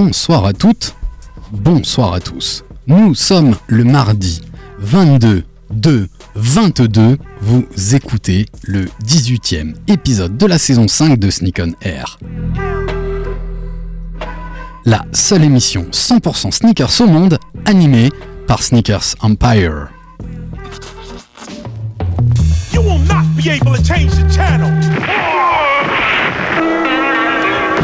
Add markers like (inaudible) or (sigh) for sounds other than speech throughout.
Bonsoir à toutes, bonsoir à tous. Nous sommes le mardi 22 2 22. Vous écoutez le 18e épisode de la saison 5 de Sneak on Air. La seule émission 100% sneakers au monde animée par Sneakers Empire.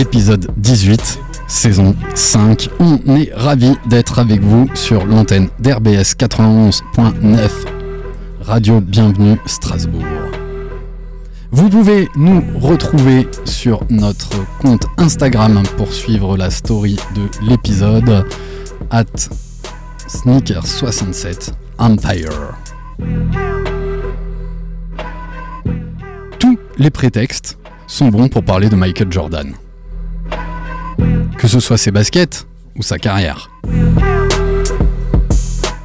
épisode 18, saison 5. On est ravis d'être avec vous sur l'antenne d'RBS 91.9, Radio Bienvenue Strasbourg. Vous pouvez nous retrouver sur notre compte Instagram pour suivre la story de l'épisode at Sneaker67 Empire. Tous les prétextes sont bons pour parler de Michael Jordan. Que ce soit ses baskets ou sa carrière.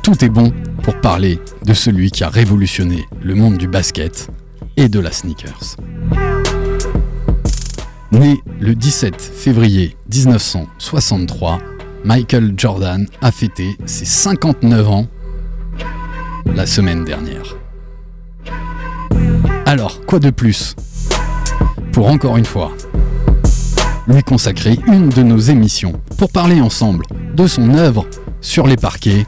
Tout est bon pour parler de celui qui a révolutionné le monde du basket et de la sneakers. Né le 17 février 1963, Michael Jordan a fêté ses 59 ans la semaine dernière. Alors, quoi de plus Pour encore une fois, lui consacrer une de nos émissions pour parler ensemble de son œuvre sur les parquets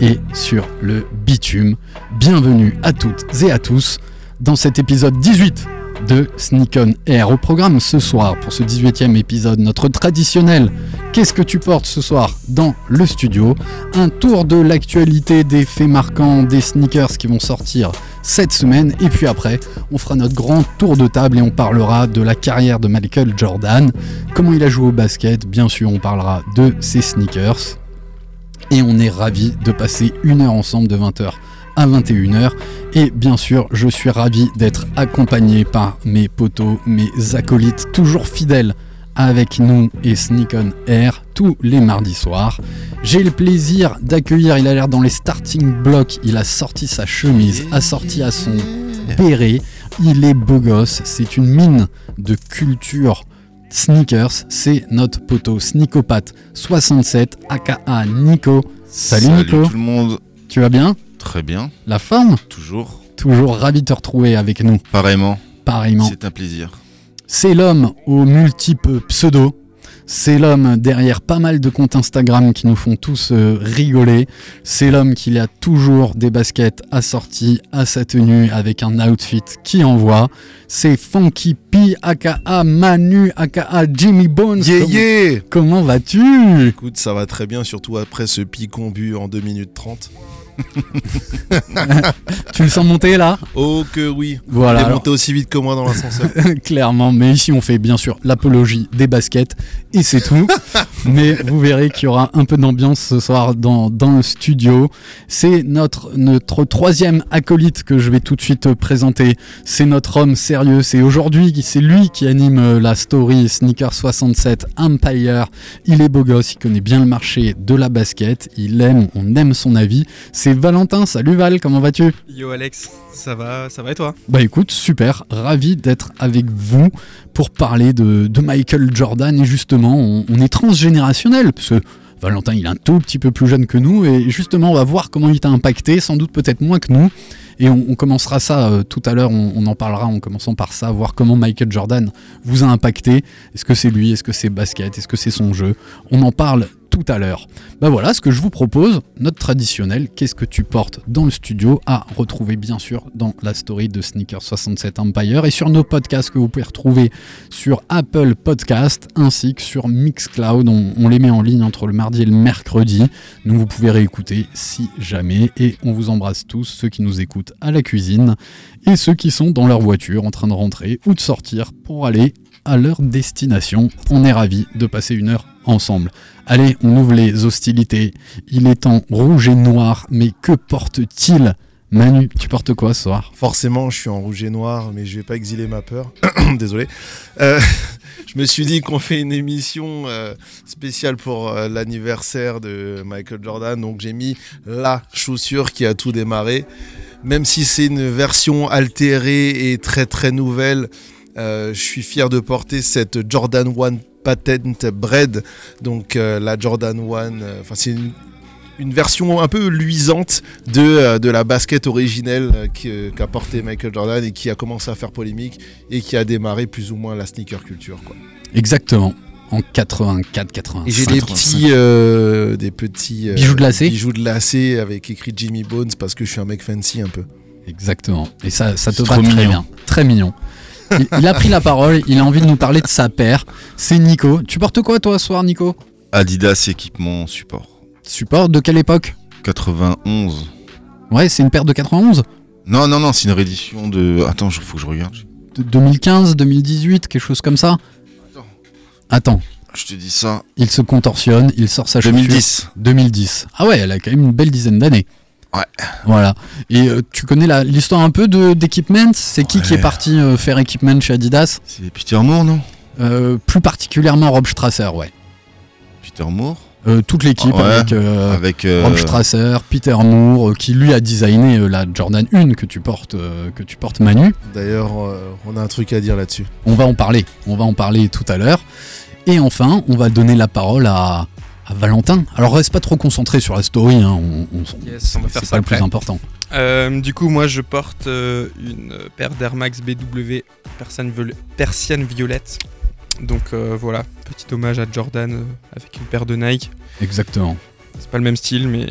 et sur le bitume. Bienvenue à toutes et à tous dans cet épisode 18 de Sneak on Air. Au programme ce soir, pour ce 18e épisode, notre traditionnel Qu'est-ce que tu portes ce soir dans le studio? Un tour de l'actualité des faits marquants des sneakers qui vont sortir cette semaine. Et puis après, on fera notre grand tour de table et on parlera de la carrière de Michael Jordan, comment il a joué au basket. Bien sûr, on parlera de ses sneakers. Et on est ravis de passer une heure ensemble de 20h à 21h. Et bien sûr, je suis ravi d'être accompagné par mes potos, mes acolytes, toujours fidèles avec nous et Sneak on Air tous les mardis soirs. J'ai le plaisir d'accueillir, il a l'air dans les starting blocks, il a sorti sa chemise, assorti à son béret, il est beau gosse, c'est une mine de culture sneakers, c'est notre poteau Sneakopathe 67 aka Nico. Salut, Nico, tout le monde. tu vas bien? Très bien, La forme toujours. Toujours ravi de te retrouver avec nous, Pareillement, pareillement. c'est un plaisir. C'est l'homme aux multiples pseudos. C'est l'homme derrière pas mal de comptes Instagram qui nous font tous euh, rigoler. C'est l'homme qui a toujours des baskets assorties à sa tenue avec un outfit qui envoie. C'est Funky P, aka Manu, aka Jimmy Bones. Yeah, Comment- yeah Comment vas-tu? Écoute, ça va très bien, surtout après ce picon bu en 2 minutes 30. Tu le sens monter là Oh que oui Voilà. Il est alors- monté aussi vite que moi dans l'ascenseur. (laughs) Clairement, mais ici on fait bien sûr l'apologie des baskets et c'est tout. (laughs) mais vous verrez qu'il y aura un peu d'ambiance ce soir dans, dans le studio. C'est notre, notre troisième acolyte que je vais tout de suite présenter. C'est notre homme sérieux. C'est aujourd'hui, c'est lui qui anime euh, la story Sneaker 67 Empire. Il est beau gosse, il connaît bien le marché de la basket. Il aime, on aime son avis. C'est Valentin. Salut Val, comment vas-tu? Yo Alex, ça va, ça va et toi? Bah écoute, super, ravi d'être avec vous pour parler de, de Michael Jordan et justement, on, on est transgénérationnel parce que Valentin il est un tout petit peu plus jeune que nous et justement on va voir comment il t'a impacté, sans doute peut-être moins que nous. Et on, on commencera ça euh, tout à l'heure, on, on en parlera en commençant par ça, voir comment Michael Jordan vous a impacté, est-ce que c'est lui, est-ce que c'est basket, est-ce que c'est son jeu, on en parle tout à l'heure. Bah voilà, ce que je vous propose, notre traditionnel, qu'est-ce que tu portes dans le studio, à retrouver bien sûr dans la story de Sneaker 67 Empire et sur nos podcasts que vous pouvez retrouver sur Apple Podcast ainsi que sur Mixcloud. On, on les met en ligne entre le mardi et le mercredi, donc vous pouvez réécouter si jamais. Et on vous embrasse tous, ceux qui nous écoutent à la cuisine et ceux qui sont dans leur voiture en train de rentrer ou de sortir pour aller à leur destination. On est ravis de passer une heure ensemble. Allez, on ouvre les hostilités. Il est en rouge et noir, mais que porte-t-il? Manu, tu portes quoi ce soir? Forcément, je suis en rouge et noir, mais je vais pas exiler ma peur. (coughs) Désolé. Euh, (laughs) je me suis dit qu'on fait une émission euh, spéciale pour euh, l'anniversaire de Michael Jordan, donc j'ai mis la chaussure qui a tout démarré. Même si c'est une version altérée et très très nouvelle, euh, je suis fier de porter cette Jordan 1 Patent Bread, donc euh, la Jordan 1. euh, Enfin, c'est une, une version un peu luisante de, de la basket originelle qu'a porté Michael Jordan et qui a commencé à faire polémique et qui a démarré plus ou moins la sneaker culture. Quoi. Exactement. En 84, 85. Et j'ai des petits, euh, des petits euh, Bijoux de lacets bijoux de lacets avec écrit Jimmy Bones parce que je suis un mec fancy un peu. Exactement. Et ça, ça te va très mignon. bien. Très mignon. Il, il a pris la parole, il a envie de nous parler de sa paire. C'est Nico. Tu portes quoi toi ce soir, Nico? Adidas équipement support. Support de quelle époque? 91. Ouais, c'est une paire de 91 Non, non, non, c'est une réédition de. Attends, il faut que je regarde. De 2015, 2018, quelque chose comme ça? Attends. Attends, Je te dis ça. il se contorsionne, il sort sa chaussure. 2010. 2010. Ah ouais, elle a quand même une belle dizaine d'années. Ouais. Voilà. Et euh, tu connais la- l'histoire un peu de d'Equipment? C'est qui qui est parti euh, faire Equipment chez Adidas? C'est Peter Moore, non? Euh, Plus particulièrement Rob Strasser, ouais. Peter Moore? Euh, toute l'équipe Ouais, avec euh, Avec. euh, Rob Strasser, Peter Moore, euh, qui lui a designé euh, la Jordan 1 que tu portes, euh, que tu portes Manu. D'ailleurs, euh, on a un truc à dire là-dessus. On va en parler, on va en parler tout à l'heure. Et enfin, on va donner la parole à, à Valentin. Alors reste pas trop concentré sur la story, hein, on, on- Yes, on va faire c'est ça pas le plus important. Euh, du coup, moi, je porte euh, une paire d'Air Max BW Persienne, viol- Persienne violette. Donc euh, voilà, petit hommage à Jordan avec une paire de Nike. Exactement. C'est pas le même style, mais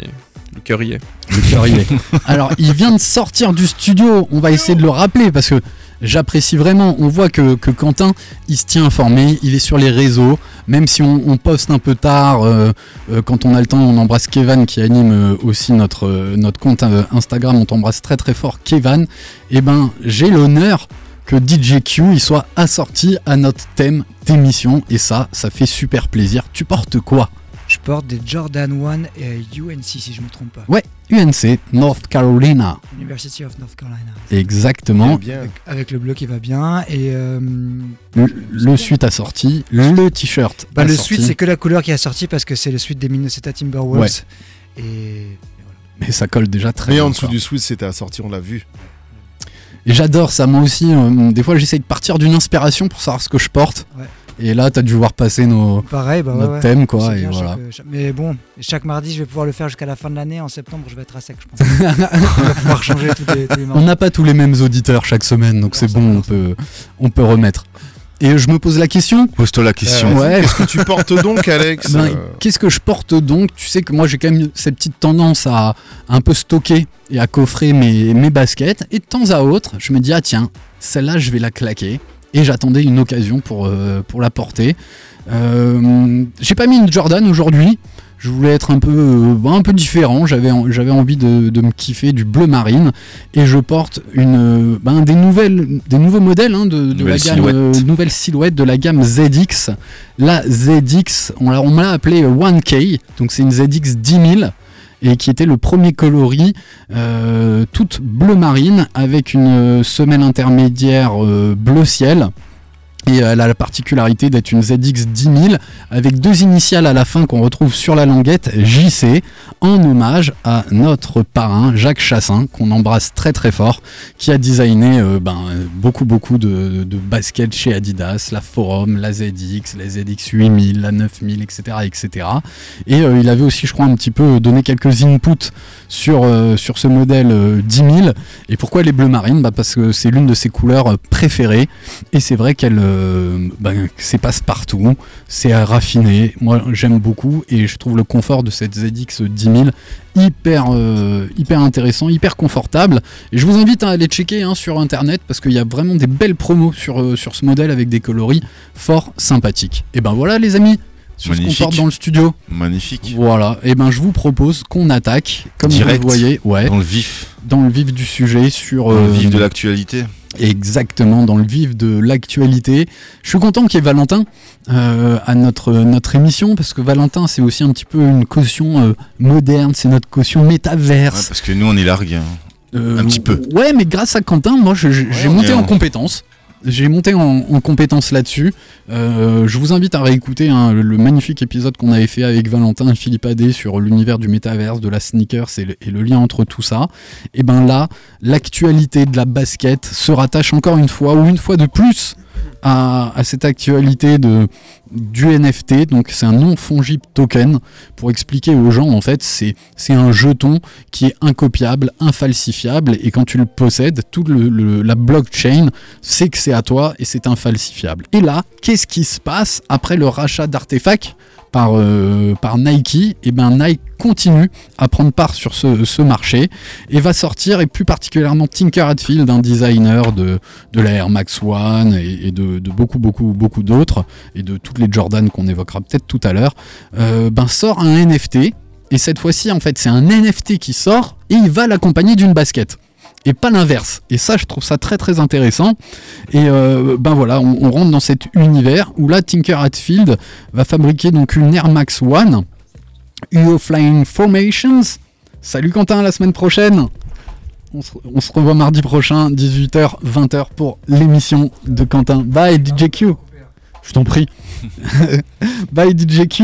le cœur y est. Le cœur y est. (laughs) Alors, il vient de sortir du studio. On va essayer de le rappeler parce que j'apprécie vraiment. On voit que, que Quentin, il se tient informé. Il est sur les réseaux. Même si on, on poste un peu tard, euh, euh, quand on a le temps, on embrasse Kevan qui anime euh, aussi notre, euh, notre compte euh, Instagram. On t'embrasse très très fort, Kevan. Et ben, j'ai l'honneur que DJQ il soit assorti à notre thème d'émission. Et ça, ça fait super plaisir. Tu portes quoi? Porte des Jordan 1 et UNC si je me trompe pas. Ouais, UNC, North Carolina. University of North Carolina. Exactement. Bien. Avec, avec le bleu qui va bien et euh, Le, le suite a sorti, le t-shirt. bah, le suite c'est que la couleur qui a sorti parce que c'est le suite des Minnesota Timberwolves. Et, et voilà. Mais ça colle déjà très Mais bien. en dessous quoi. du sweat, c'était assorti, on l'a vu. Et j'adore ça, moi aussi. euh, des fois, j'essaye de partir d'une inspiration pour savoir ce que je porte. Ouais. Et là, t'as dû voir passer nos, Pareil, bah ouais, notre ouais. thème, quoi. C'est Et bien, voilà. chaque- chaque- mais bon, chaque mardi je vais pouvoir le faire jusqu'à la fin de l'année. En septembre je vais être à sec, je pense. (laughs) on va pouvoir changer tous les, tous les On n'a pas tous les mêmes auditeurs chaque semaine, donc c'est bon, on peut, on peut remettre. Et je me pose la question. Pose-toi la question. Euh, Ouais. Qu'est-ce que tu portes donc, (laughs) Alex Ben, Euh, Qu'est-ce que je porte donc? Tu sais que moi j'ai quand même cette petite tendance à un peu stocker et à coffrer mes, mes baskets. Et de temps à autre, je me dis, ah tiens, celle-là je vais la claquer. Et j'attendais une occasion pour, euh, pour la porter. Euh, j'ai pas mis une Jordan aujourd'hui. Je voulais être un peu, euh, un peu différent. J'avais, j'avais envie de, de me kiffer du bleu marine. Et je porte une, ben, des, nouvelles, des nouveaux modèles hein, de, de la Nouvelle gamme, silhouette. nouvelle silhouette de la gamme ZX. La ZX, on l'a, on me l'a appelée 1K. Donc c'est une ZX 10 000 et qui était le premier coloris euh, toute bleu marine avec une euh, semelle intermédiaire euh, bleu ciel. Et elle a la particularité d'être une ZX 10 000 avec deux initiales à la fin qu'on retrouve sur la languette JC en hommage à notre parrain Jacques Chassin qu'on embrasse très très fort qui a designé euh, ben, euh, beaucoup beaucoup de, baskets chez Adidas, la Forum, la ZX, la ZX 8000, la 9000, etc. etc. Et euh, il avait aussi je crois un petit peu donné quelques inputs sur, euh, sur ce modèle euh, 10 000. Et pourquoi les bleus marines bah Parce que c'est l'une de ses couleurs euh, préférées et c'est vrai qu'elle euh, ben, c'est passe-partout, c'est raffiné. Moi, j'aime beaucoup et je trouve le confort de cette ZX 10000 hyper, euh, hyper intéressant, hyper confortable. Et je vous invite à aller checker hein, sur internet parce qu'il y a vraiment des belles promos sur, euh, sur ce modèle avec des coloris fort sympathiques. Et ben voilà, les amis, sur ce qu'on porte dans le studio. Magnifique. Voilà, et ben je vous propose qu'on attaque, comme Direct, vous le voyez, ouais, Dans le vif. dans le vif du sujet, sur Dans le vif de l'actualité. Exactement, dans le vif de l'actualité. Je suis content qu'il y ait Valentin euh, à notre, notre émission, parce que Valentin, c'est aussi un petit peu une caution euh, moderne, c'est notre caution Ouais, métaverse. parce que nous, on est largués. hein. Euh, un petit peu. Ouais, mais grâce à Quentin, moi, j'ai on monté en en- compétence. J'ai monté en, en compétence là-dessus. Euh, je vous invite à réécouter hein, le, le magnifique épisode qu'on avait fait avec Valentin et Philippe Adé sur l'univers du métaverse, de la sneakers et le, et le lien entre tout ça. Et ben là, l'actualité de la basket se rattache encore une fois, ou une fois de plus, à, cette actualité de, du NFT. Donc c'est un non fungible token. Pour expliquer aux gens, en fait, c'est un jeton qui est incopiable, infalsifiable, et quand tu le possèdes, toute le- la blockchain sait que c'est à toi et c'est infalsifiable. Et là, qu'est-ce qui se passe après le rachat d'artefacts par, euh, par Nike Et bien Nike continue à prendre part sur ce, ce marché et va sortir, et plus particulièrement Tinker Hatfield, un designer de, de la Air Max One et, de beaucoup, beaucoup, beaucoup d'autres, et de toutes les Jordan qu'on évoquera peut-être tout à l'heure, euh, ben sort un NFT. Et cette fois-ci, en fait, c'est un NFT qui sort et il va l'accompagner d'une basket. Et pas l'inverse. Et ça, je trouve ça très très intéressant. Et euh, ben voilà, on, rentre dans cet univers où là, Tinker Hatfield va fabriquer donc une Air Max One, UO Flying Formations. Salut Quentin, à la semaine prochaine. On se, on se revoit mardi prochain, 18h, 20h pour l'émission de Quentin. Bye DJQ. Je t'en prie. (laughs) Bye DJQ.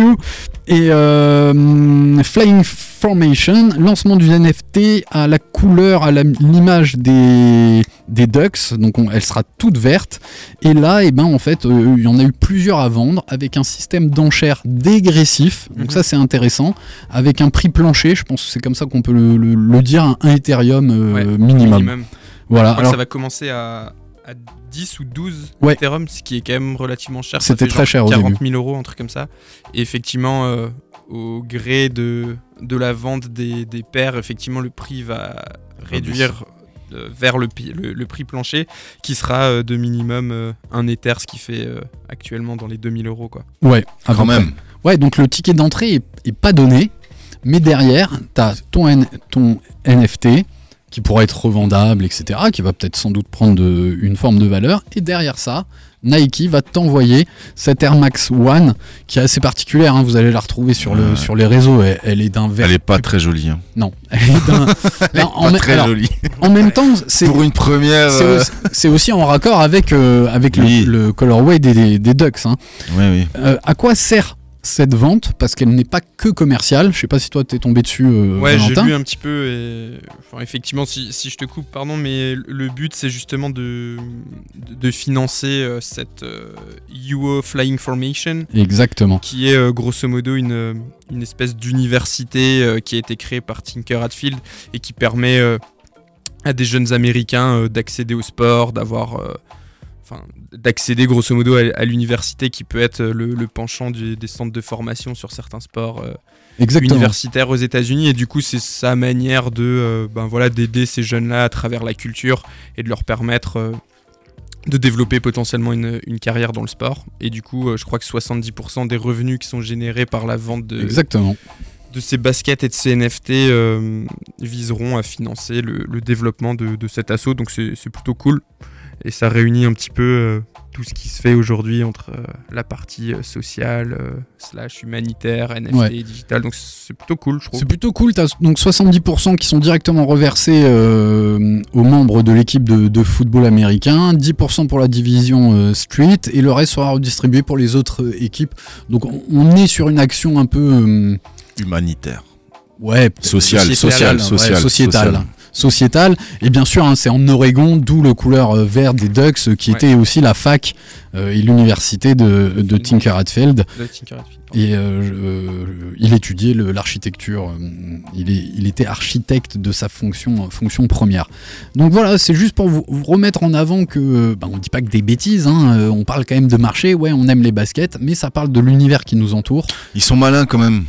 Et euh, Flying Formation, lancement du NFT à la couleur, à l'image des, des Ducks. Donc on- elle sera toute verte. Et là, et ben, en fait, euh, il y en a eu plusieurs à vendre avec un système d'enchères dégressif. Donc Mhm. ça, c'est intéressant. Avec un prix plancher, je pense que c'est comme ça qu'on peut le, le- le dire, un, Ethereum euh, Ouais, minimum. minimum. Voilà. Alors, ça va commencer à, à 10 ou 12 Ouais. Ethereum, ce qui est quand même relativement cher. C'était très cher au 40 début. 000 euros, un truc comme ça. Et effectivement, euh, au gré de, de la vente des, des paires, effectivement, le prix va réduire euh, vers le, le, le prix plancher, qui sera euh, de minimum euh, un Ether, ce qui fait euh, actuellement dans les 2000 euros. Quoi. ouais, Quand même. Ouais, donc le ticket d'entrée est, est pas donné, mais derrière, tu as ton, N- ton NFT qui pourra être revendable, etc., qui va peut-être sans doute prendre de- une forme de valeur, et derrière ça, Nike va t'envoyer cette Air Max One qui est assez particulière, hein, vous allez la retrouver sur, le, Ouais. sur les réseaux, elle, elle est d'un vert. Elle est pas très jolie. hein. Non, elle est d'un. (laughs) Pas très alors, jolie. en même temps, c'est. Pour une première. C'est euh, aussi, c'est aussi en raccord avec, euh, avec le- Oui. le, colorway des, des, des Ducks. hein. Oui, oui. Euh, à quoi sert cette vente Parce qu'elle n'est pas que commerciale. Je sais pas si toi t'es tombé dessus, euh, Ouais, j'ai lu un petit peu et enfin, effectivement, si, si je te coupe, pardon, mais le but c'est justement de, financer euh, cette euh, UO Flying Formation Exactement. qui est euh, grosso modo une, euh, une espèce d'université euh, qui a été créée par Tinker Hatfield et qui permet euh, à des jeunes américains euh, d'accéder au sport, d'avoir. Enfin, d'accéder grosso modo à, à l'université qui peut être le, le penchant du- des centres de formation sur certains sports euh, Exactement. universitaire aux États-Unis et du coup c'est sa manière de euh, ben voilà d'aider ces jeunes-là à travers la culture et de leur permettre euh, de développer potentiellement une, une carrière dans le sport et du coup je crois que 70% des revenus qui sont générés par la vente de, Exactement. de ces baskets et de ces NFT euh, viseront à financer le, le développement de, de cet assaut donc c'est c'est plutôt cool et ça réunit un petit peu euh, tout ce qui se fait aujourd'hui entre euh, la partie euh, sociale, euh, slash humanitaire, NFT, Ouais. digital. Donc c'est plutôt cool, je trouve. C'est plutôt cool. T'as donc 70% qui sont directement reversés euh, aux membres de l'équipe de, de football américain, 10% pour la division euh, street et le reste sera redistribué pour les autres euh, équipes. Donc on, on est sur une action un peu euh, Humanitaire. ouais Social, Sociétal, social, ouais, social. sociétale. Sociétale. Et bien sûr, hein, c'est en Oregon, d'où le couleur euh, vert des Ducks, euh, qui Ouais. était aussi la fac euh, et l'université de, de Tinker Hatfield. Et euh, euh, il étudiait l'architecture. il, est, il était architecte de sa fonction, fonction première. Donc voilà, c'est juste pour vous, vous remettre en avant que, bah, on dit pas que des bêtises. hein, on parle quand même de marché. Ouais, on aime les baskets, mais ça parle de l'univers qui nous entoure. Ils sont malins quand même.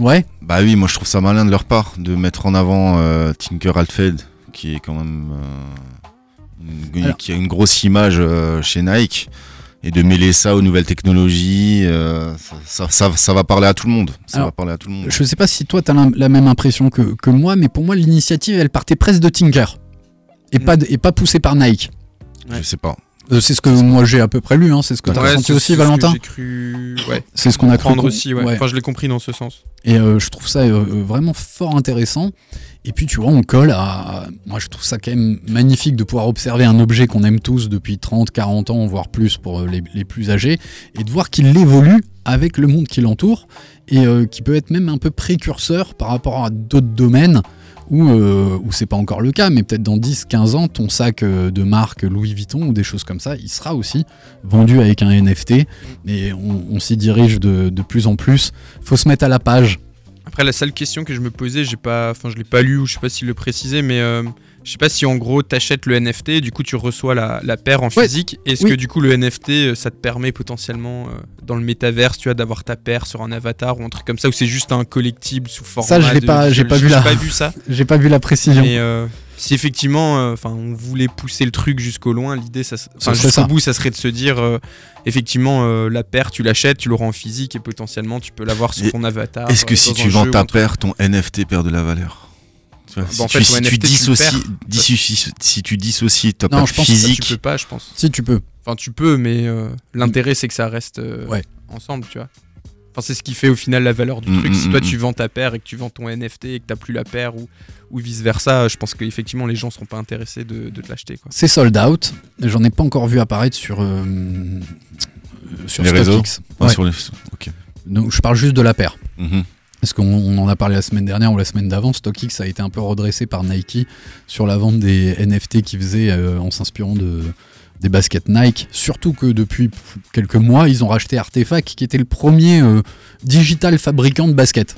Ouais. Bah oui, moi je trouve ça malin de leur part de mettre en avant euh, Tinker Hatfield, qui est quand même euh, une, Alors- qui a une grosse image euh, chez Nike, et de mêler ça aux nouvelles technologies. euh, ça, ça, ça- ça va parler à tout le monde. Ça Alors, va parler à tout le monde. Je sais pas si toi tu as la, la même impression que, que moi, mais pour moi l'initiative elle partait presque de Tinker et, Mm. pas, de- et pas poussée par Nike. Je sais pas. Euh, c'est ce que moi j'ai à peu près lu, hein, c'est ce que tu as Ouais, aussi, c'est ce Valentin cru. Ouais. C'est ce qu'on a cru aussi. Ouais. ouais. Enfin, je l'ai compris dans ce sens. Et euh, je trouve ça euh, vraiment fort intéressant. Et puis tu vois, on colle à... Moi je trouve ça quand même magnifique de pouvoir observer un objet qu'on aime tous depuis 30, 40 ans, voire plus pour les, les plus âgés, et de voir qu'il évolue avec le monde qui l'entoure, et euh, qui peut être même un peu précurseur par rapport à d'autres domaines euh, où c'est pas encore le cas, mais peut-être dans 10, 15 ans, ton sac euh, de marque Louis Vuitton ou des choses comme ça, il sera aussi vendu avec un NFT, et on, s'y dirige de, de plus en plus. Faut se mettre à la page. Après, la seule question que je me posais, j'ai pas, enfin, je l'ai pas lu ou je sais pas s'il le précisait, mais euh, je sais pas si en gros t'achètes le NFT, du coup tu reçois la, la paire en Ouais. physique. Est-ce Oui. que du coup le NFT, euh, ça te permet potentiellement euh, dans le métaverse, tu vois, d'avoir ta paire sur un avatar ou un truc comme ça, ou c'est juste un collectible sous forme Ça, je l'ai pas- j'ai pas vu la- pas vu ça. (laughs) J'ai pas vu la précision. Mais euh, si effectivement, euh, enfin, on voulait pousser le truc jusqu'au loin, l'idée, ça, jusqu'au bout, ça serait de se dire, euh, effectivement, euh, la paire, tu l'achètes, tu l'auras en physique et potentiellement, tu peux l'avoir sur Et ton avatar. Est-ce que euh, si tu vends ta paire, ton NFT perd de la valeur? Tu vois, Bah, si, en tu, fait, si tu NFT, tu dissocies, si tu dissocies ta Non, paire je pense que ça, Ça, physique, tu peux pas, je pense. Si tu peux. Enfin, tu peux, mais euh, l'intérêt, c'est que ça reste euh, Ouais. ensemble, tu vois. Enfin, c'est ce qui fait au final la valeur du Mm, truc. mm, Si toi, mm, tu mm. vends ta paire et que tu vends ton NFT et que t'as plus la paire ou, ou vice versa, je pense qu'effectivement, les gens seront pas intéressés de, de te l'acheter. C'est sold out. J'en ai pas encore vu apparaître sur, euh, sur les réseaux? Ah, Ouais. sur les- Ok. Donc je parle juste de la paire. Mhm. Parce qu'on on en a parlé la semaine dernière ou la semaine d'avant, StockX a été un peu redressé par Nike sur la vente des NFT qu'ils faisaient euh, en s'inspirant de, des baskets Nike. Surtout que depuis quelques mois, ils ont racheté Artefact, qui était le premier euh, digital fabricant de baskets.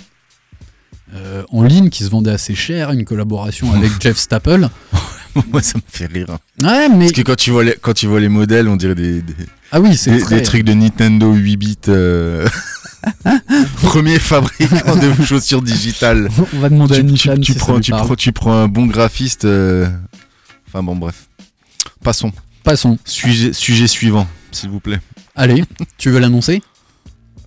Euh, en ligne, qui se vendait assez cher, une collaboration avec (laughs) Jeff Staple. (laughs) Moi, ça me fait rire. hein. Ouais, mais. Parce que quand tu vois les, quand tu vois les modèles, on dirait des, des, Ah oui, c'est des- des trucs de Nintendo 8 bits. euh, (laughs) Premier fabricant de chaussures digitales. (laughs) On va demander à Nishan tu, tu si ça prends, tu, prends, tu prends un bon graphiste. euh, Enfin bon, bref. Passons. Passons. Sujet, sujet suivant, s'il vous plaît. Allez, tu veux l'annoncer?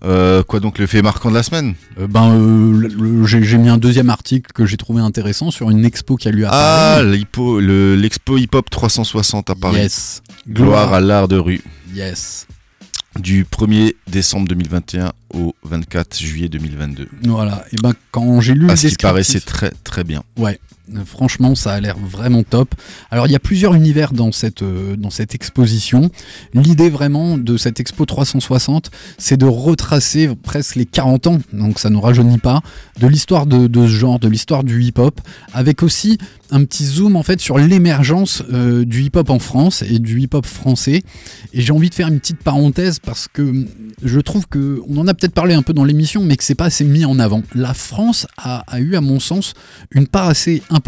Euh, quoi donc le fait marquant de la semaine? Euh, Ben, euh, j'ai mis un deuxième article que j'ai trouvé intéressant sur une expo qui a lieu à Ah, Paris. le- l'expo hip hop 360 à Paris. Yes. Gloire à l'art de rue. Yes. Du 1er décembre 2021 au 24 juillet 2022. Voilà. Et ben, quand j'ai lu À ce qui paraît, c'est très très bien. Ouais, franchement, ça a l'air vraiment top. Alors, il y a plusieurs univers dans cette, euh, dans cette exposition. L'idée vraiment de cette expo 360, c'est de retracer presque les 40 ans, donc ça ne rajeunit pas, de l'histoire de, de ce genre, de l'histoire du hip-hop, avec aussi un petit zoom en fait sur l'émergence euh, du hip-hop en France et du hip-hop français. Et j'ai envie de faire une petite parenthèse parce que hum, je trouve que on en a peut-être parlé un peu dans l'émission, mais que c'est pas assez mis en avant. La France a, a eu, à mon sens, une part assez importante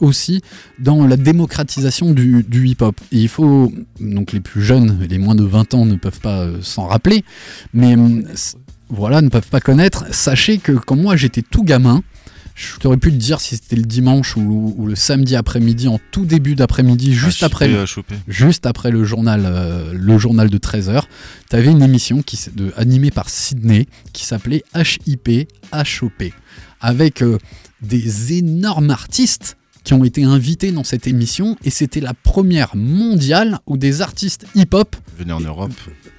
aussi dans la démocratisation du, du hip-hop. Et il faut, donc les plus jeunes, les moins de 20 ans ne peuvent pas euh, s'en rappeler, mais c- voilà, ne peuvent pas connaître. Sachez que quand moi j'étais tout gamin, je t'aurais pu te dire si c'était le dimanche ou, ou le samedi après-midi, en tout début d'après-midi, juste après, le- juste après le journal, euh, le journal de 13h, tu avais une émission qui, de, animée par Sydney qui s'appelait HIP HOP, avec euh, des énormes artistes qui ont été invités dans cette émission, et c'était la première mondiale où des artistes hip-hop, Venez en Europe.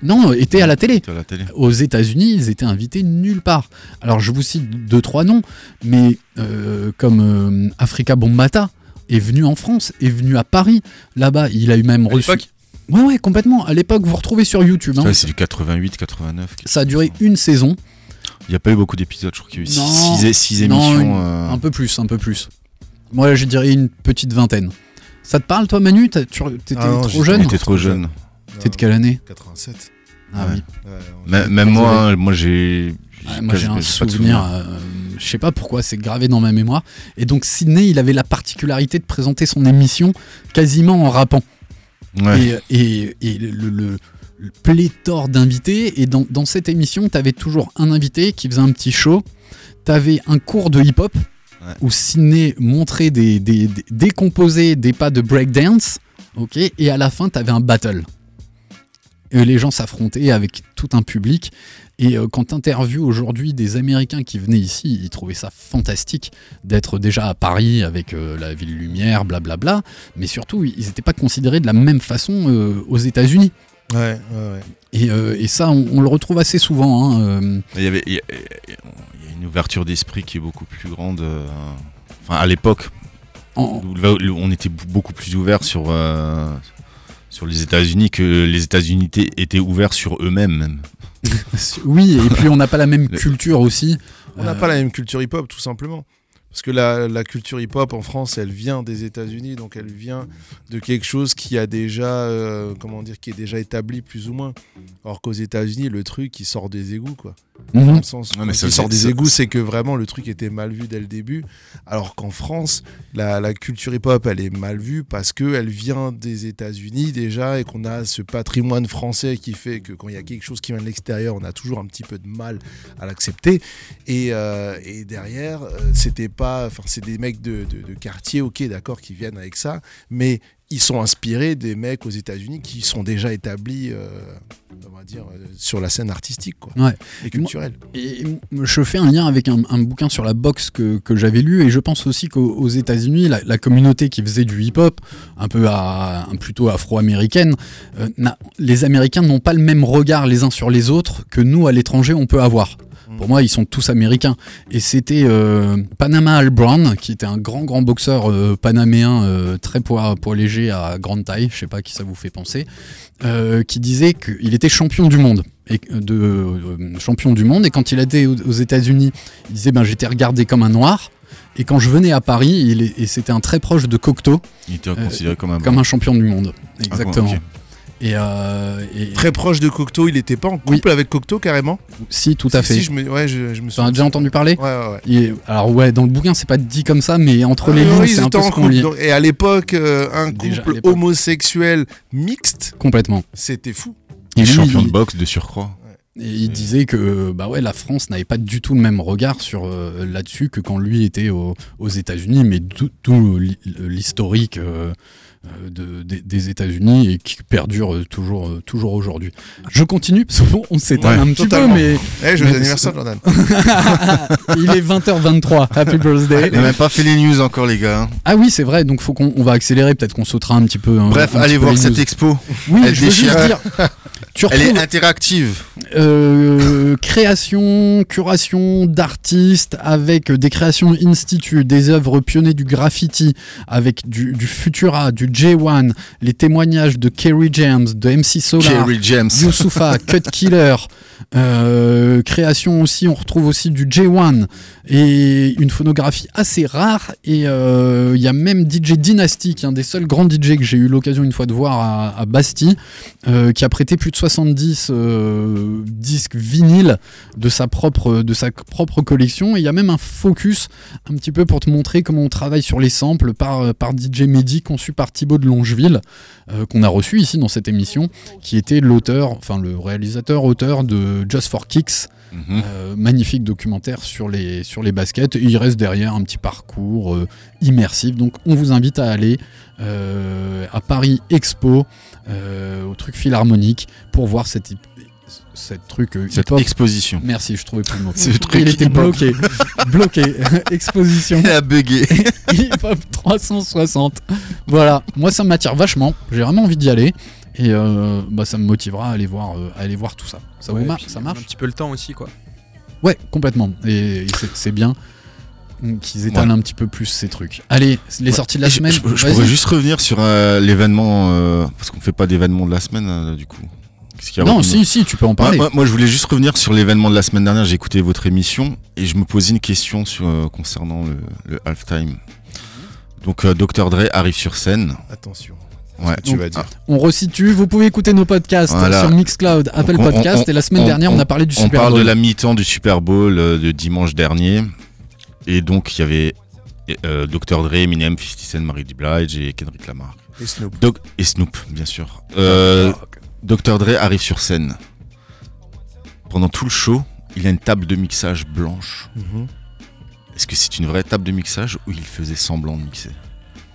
non, étaient à la télé. à la télé. Aux États-Unis, ils étaient invités nulle part. Alors, je vous cite deux, trois noms, mais euh, comme euh, Africa Bombata est venu en France, est venu à Paris. Là-bas, il a eu même reçu. l'époque Ouais, ouais, complètement. À l'époque, vous retrouvez sur YouTube. hein. C'est du 88, 89. Ça a duré une saison. Il n'y a pas eu beaucoup d'épisodes, je crois qu'il y a eu Non. 6 Non, émissions. une- euh, Un peu plus, un peu plus. Moi, je dirais une petite vingtaine. Ça te parle, toi, Manu? T'étais Ah trop j'étais- jeune? T'étais trop jeune. T'es de quelle année? 87. Ah Ouais. oui. Ouais, Même même moi, hein, moi j'ai. Ouais, moi j'ai un souvenir, euh, je sais pas pourquoi, c'est gravé dans ma mémoire. Et donc Sydney, il avait la particularité de présenter son émission quasiment en rappant. Ouais. Et, et- et le, le- le pléthore d'invités. Et dans, dans cette émission, tu avais toujours un invité qui faisait un petit show. Tu avais un cours de hip-hop Ouais. où Sydney montrait des, des, des- décomposait des pas de breakdance. ok et à la fin, tu avais un battle. Et les gens s'affrontaient avec tout un public. Et euh, quand tu interviews aujourd'hui des Américains qui venaient ici, ils trouvaient ça fantastique d'être déjà à Paris avec euh, la ville lumière, blablabla. Mais surtout, ils n'étaient pas considérés de la même façon euh, aux États-Unis. Ouais, ouais, ouais. Et, euh, et ça, on, on le retrouve assez souvent. hein, euh, Il y avait il y a, il y a une ouverture d'esprit qui est beaucoup plus grande. euh, Enfin, à l'époque, on était beaucoup plus ouvert sur euh, sur les États-Unis que les États-Unis étaient- ouverts sur eux-mêmes. Même. (laughs) oui, et puis on n'a pas la même culture aussi. On n'a Euh, pas la même culture hip-hop, tout simplement. Parce que la, la culture hip-hop en France, elle vient des États-Unis, donc elle vient de quelque chose qui a déjà, euh, comment dire, qui est déjà établi plus ou moins. Alors qu'aux États-Unis, le truc, il sort des égouts, quoi. mhm. Dans le sens Ouais, mais ça, il sort des égouts, c'est que vraiment le truc était mal vu dès le début. Alors qu'en France, la, la culture hip-hop, elle est mal vue parce qu'elle vient des États-Unis déjà et qu'on a ce patrimoine français qui fait que quand il y a quelque chose qui vient de l'extérieur, on a toujours un petit peu de mal à l'accepter. Et, euh, et derrière, euh, c'était pas. Enfin, c'est des mecs de, de- de quartier, ok, d'accord, qui viennent avec ça, mais ils sont inspirés des mecs aux États-Unis qui sont déjà établis, euh, on va dire, euh, sur la scène artistique, quoi, Ouais. et culturelle. Et je fais un lien avec un, un bouquin sur la boxe que, que j'avais lu et je pense aussi qu'aux aux États-Unis, la, la communauté qui faisait du hip-hop, un peu à, un plutôt afro-américaine, euh, les Américains n'ont pas le même regard les uns sur les autres que nous à l'étranger on peut avoir. Pour moi, ils sont tous américains. Et c'était euh, Panama Al Brown, qui était un grand, grand boxeur euh, panaméen, euh, très poids, poids léger à grande taille, je sais pas qui ça vous fait penser, qui disait qu'il était champion du monde. Et, de, champion du monde. Et quand il était aux, États-Unis, il disait ben, J'étais regardé comme un noir. Et quand je venais à Paris, il est- et c'était un très proche de Cocteau, Il était Euh, considéré comme un. comme un champion du monde. Exactement. ok. Et, euh, et- Très proche de Cocteau, il était pas en couple Oui. avec Cocteau carrément si, tout à Si, fait. si, je me, ouais, je, je me Tu en as déjà entendu parler Ouais, ouais, ouais. Il est- alors ouais, dans le bouquin, c'est pas dit comme ça, mais entre les lignes, c'est un peu ce qu'on lit. et à l'époque, euh, un Déjà, couple homosexuel mixte, Complètement. c'était fou. Et lui, champion de boxe de surcroît. Et il disait que bah ouais, la France n'avait pas du tout le même regard sur euh, là-dessus que quand lui était au- aux États-Unis, mais tout, tout l'hi- l'historique euh, de- des, des États-Unis et qui perdure euh, toujours, euh, toujours aujourd'hui. Je continue parce qu'on Ouais, un petit totalement. peu, mais Eh, joyeux Mais- anniversaire, Jordan. (laughs) il est 20h23. Happy birthday. On n'a même pas fait les news encore, les gars. hein. Ah oui, c'est vrai. Donc faut qu'on on va accélérer. Peut-être qu'on sautera un petit peu. hein, Bref, un allez voir cette expo. Oui, Elle je veux juste dire. Tu Elle est interactive. euh, création, curation d'artistes avec des créations institut, des œuvres pionniers du graffiti, avec du, du Futura, du J1, les témoignages de Kerry James, de MC Solar. Youssoufa, (laughs) Cut Killer. Euh, création aussi, on retrouve aussi du J1 et une phonographie assez rare. Et euh, il y a même DJ Dynasty, qui est un des seuls grands DJ que j'ai eu l'occasion une fois de voir à, à Bastille, euh, qui a prêté plus de 70 euh, disques vinyles de sa propre, de sa propre collection. Et il y a même un focus un petit peu pour te montrer comment on travaille sur les samples par, par DJ Mehdi, conçu par Thibaut de Longeville, euh, qu'on a reçu ici dans cette émission, qui était l'auteur, enfin le réalisateur, auteur de Just for Kicks. Mhm. Euh, magnifique documentaire sur les, sur les baskets. Et il reste derrière un petit parcours euh, immersif. Donc on vous invite à aller à Paris Expo, au truc philharmonique, pour voir cette, cette truc euh, Cette hip-hop. exposition. Merci, je trouvais plus le mot. C'est le truc il était hip-hop. bloqué. bloqué. (laughs) Exposition Elle a bugué. (laughs) hip-hop 360. Voilà, moi ça m'attire vachement. J'ai vraiment envie d'y aller. Et euh, bah, ça me motivera à aller voir, euh, à aller voir tout ça. Ça, vous Ouais, mar- puis ça marche Un petit peu le temps aussi, quoi. Ouais, complètement. Et, et c'est- c'est bien qu'ils étalent Ouais. un petit peu plus ces trucs. Allez, les sorties de la semaine. Je, pourrais juste revenir sur euh, l'événement, euh, parce qu'on fait pas d'événement de la semaine, euh, du coup. Qu'est-ce qu'il y a Non, si, si, tu peux en parler. moi- moi, je voulais juste revenir sur l'événement de la semaine dernière. J'ai écouté votre émission et je me posais une question sur, euh, concernant le, le halftime. Donc, euh, Dr. Dre arrive sur scène. Attention. Ouais. Tu Donc, vas dire. On resitue, vous pouvez écouter nos podcasts Voilà. sur Mixcloud, Apple on- Podcast, on- et la semaine on- dernière on, a parlé du On Super parle Bowl. de la mi-temps du Super Bowl euh, de dimanche dernier. Et donc, il y avait euh, Dr. Dre, Eminem, 50 Cent, Mary J. Blige et Kendrick Lamar. Et Snoop. Doc- et Snoop, bien sûr. Euh, Dr. Dre arrive sur scène. Pendant tout le show, il a une table de mixage blanche. Mhm. Est-ce que c'est une vraie table de mixage ou il faisait semblant de mixer?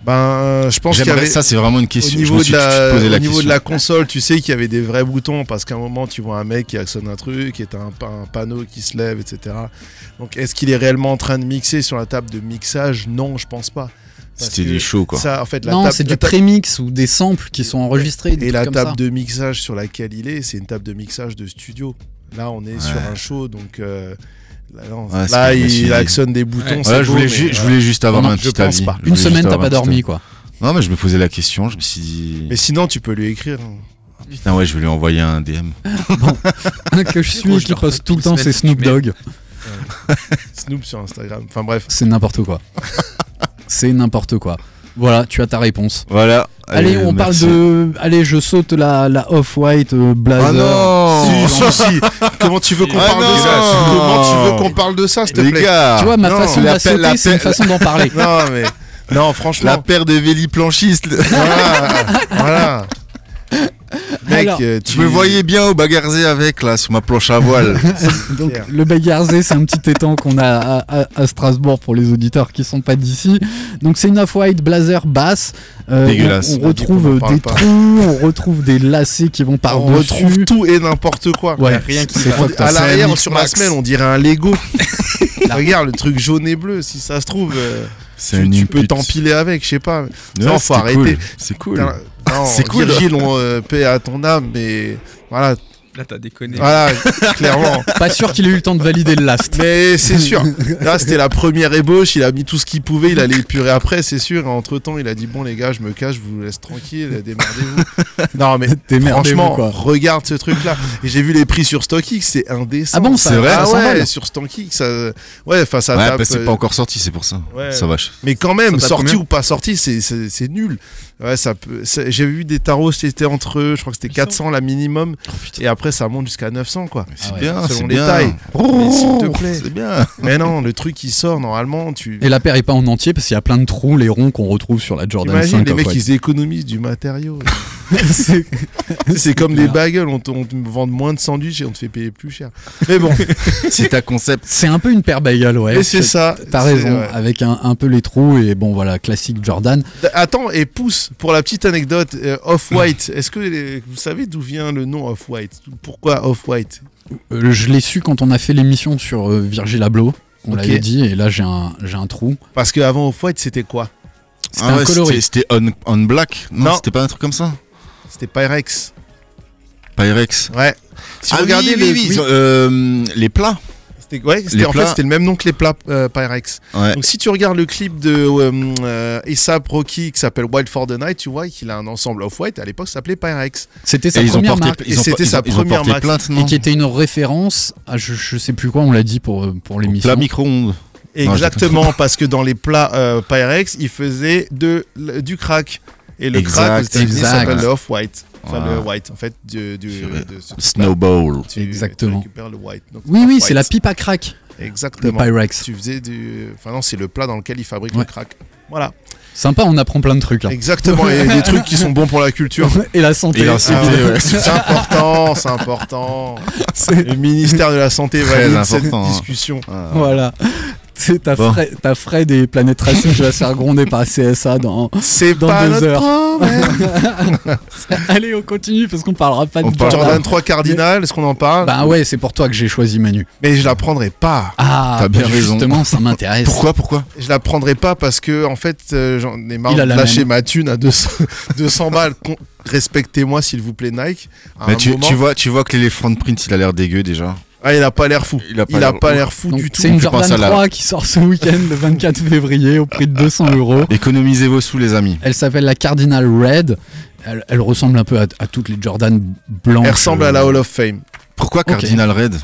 Ben, je pense qu'il y avait. Ça, c'est vraiment une question. Au Je niveau, suis de la, au la niveau de la console, tu sais qu'il y avait des vrais boutons parce qu'à un moment tu vois un mec qui actionne un truc et t'as un, un panneau qui se lève, etc. Donc est-ce qu'il est réellement en train de mixer sur la table de mixage? Non, je pense pas. C'était que du show, quoi. Ça, en fait, la non, table- c'est du prémix ou des samples qui sont enregistrés. des Et la comme table ça. de mixage sur laquelle il est, c'est une table de mixage de studio. Là, on est sur un show, donc euh, là, non, Ouais, là, il actionne des boutons. Ouais. Voilà, je voulais, mais, ju- je voulais juste avoir non, un petit avis. pas. Une semaine, t'as pas dormi quoi. Non, mais je me posais la question. Je me suis dit. Mais sinon, tu peux lui écrire. Putain, ouais, je vais lui envoyer un DM. (laughs) Un que je (laughs) suis qui poste tout le temps, c'est Snoop Dogg. (laughs) Snoop sur Instagram. Enfin bref. C'est n'importe quoi. C'est n'importe quoi. Voilà, tu as ta réponse. Voilà. Allez, on parle de. Allez, je saute la, la off-white euh, blazer. Ah non Si, si, (laughs) si. Comment tu veux qu'on Ah parle de ça Comment tu veux qu'on parle de ça, s'il te Les plaît gars, Tu vois, ma Non, façon de la la la sauter, c'est une façon d'en parler. (laughs) Non, mais. Non, la franchement. paire de vélis planchistes. (laughs) Voilà. voilà. Mec, Alors, euh, tu me voyais bien au bagarzé avec, là, sur ma planche à voile. (laughs) (laughs) Donc, le Bagarzé, c'est un petit étang qu'on a à, à- à Strasbourg pour les auditeurs qui sont pas d'ici. Donc, c'est une off-white blazer basse. Euh, Dégueulasse. On, on retrouve On des pas. trous, on retrouve des lacets qui vont par on retrouve tout et n'importe quoi. Ouais, rien qui. À l'arrière, sur la semelle, on dirait un Lego. (laughs) Regarde le truc jaune et bleu. Si ça se trouve, euh, C'est tu, peux t'empiler avec, je sais pas. Ouais, non, faut arrêter. cool. C'est cool. Non, C'est cool. Virgile, on euh, paix à ton âme, mais voilà, Là, t'as déconné. voilà, (laughs) clairement. Pas sûr qu'il ait eu le temps de valider le last. Mais c'est sûr. Là, c'était la première ébauche. Il a mis tout ce qu'il pouvait. Il allait épurer après, c'est sûr. Entre temps, il a dit Bon, les gars, je me cache, je vous laisse tranquille. Démerdez-vous. Non, mais (laughs) franchement, quoi. regarde ce truc-là. Et j'ai vu les prix sur StockX, c'est indécent. Ah bon, ça- C'est vrai, Ah ouais, s'emballe. sur StockX, ça. Ouais, enfin, ça Ouais, tape, bah, c'est euh, pas encore sorti, c'est pour ça. ouais. Ça va. Mais quand même, sorti ou pas sorti, c'est- nul. Ouais, ça peut. J'ai vu des tarots, c'était entre, je crois que c'était 400 la minimum. et après, ça monte jusqu'à 900, quoi. C'est ouais, bien, selon c'est les bien. tailles. Mais s'il te plaît. C'est bien. (laughs) Mais non, le truc qui sort normalement, tu. Et la paire est pas en entier parce qu'il y a plein de trous, les ronds qu'on retrouve sur la Jordan Imagine 5 les mecs, ils économisent du matériau. (laughs) C'est- c'est comme clair. des bagels, on te, on te vend moins de sandwichs et on te fait payer plus cher. Mais bon, (laughs) C'est ta concept. C'est un peu une paire bagel, ouais. mais c'est ça. T'as c'est- raison, ouais. avec un, un peu les trous et bon voilà, classique Jordan. Attends, et pousse, pour la petite anecdote, euh, Off-White, est-ce que les- vous savez d'où vient le nom Off-White? Pourquoi Off-White Euh, je l'ai su quand on a fait l'émission sur euh, Virgil Abloh. On l'avait dit et là j'ai un, j'ai un trou. Parce qu'avant Off-White, c'était quoi C'était Ah un ouais, coloris. c'était- C'était on, on black. Non, Non. c'était pas un truc comme ça. C'était Pyrex. Pyrex. Ouais. Si ah vous regardez oui, les, oui, oui, euh, les plats. C'était ouais, c'était- Les en fait c'était le même nom que les plats euh, Pyrex. Ouais. Donc si tu regardes le clip de euh, euh, ASAP Rocky qui s'appelle Wild for the Night, tu vois qu'il a un ensemble off-white. À l'époque, ça s'appelait Pyrex. C'était sa Et première porté, marque Et c'était sa ils première porté marque. plainte, et non qui était une référence à je, je sais plus quoi, on l'a dit pour, euh, pour l'émission. Plat micro-ondes. Non, Exactement, (laughs) parce que dans les plats euh, Pyrex, ils faisaient de, du crack. Et le Exact, crack s'appelle le off-white. Enfin, Voilà. le white, en fait, du, de ce- Snowball. tu- Exactement. Tu récupères le white. Donc, Oui, oui, c'est la pipe à crack, le Exactement. Pyrex. Tu faisais du. Enfin, non, c'est le plat dans lequel ils fabriquent Ouais. le crack. Voilà. Sympa, on apprend plein de trucs là. Exactement. Et des trucs qui sont bons pour la culture. (laughs) Et la santé. Et la Ah santé, ouais. C'est important, c'est important. (laughs) Le ministère de la Santé Très valide cette important, hein. discussion. Ah. Voilà. C'est ta, Bon. Fred, ta Fred et Planète Racing, je vais se faire gronder par CSA dans. C'est Dans pas deux notre heures. (laughs) Allez, on continue parce qu'on parlera pas de On parle- Jordan. Jordan 3 Cardinal, est-ce qu'on en parle Bah ouais, c'est pour toi que j'ai choisi Manu. Mais je la prendrai pas. Ah, T'as bien bah raison. Justement, ça m'intéresse. Pourquoi, pourquoi Je la prendrai pas parce que en fait euh, j'en ai marre de lâcher ma thune à 200, 200 (laughs) balles. Con- Respectez-moi s'il vous plaît Nike. À Mais un tu, moment- tu vois, tu vois que l'éléphant de print, il a l'air dégueu déjà. Ah, il a pas l'air fou. Il a pas Il a l'air- pas l'air fou Donc, du tout. C'est une Jordan à la- 3 qui sort ce week-end le 24 février au prix de 200 euros. Économisez vos sous, les amis. Elle s'appelle la Cardinal Red. Elle, elle ressemble un peu à, à toutes les Jordan blanches. Elle ressemble à la Hall of Fame. Pourquoi Cardinal Red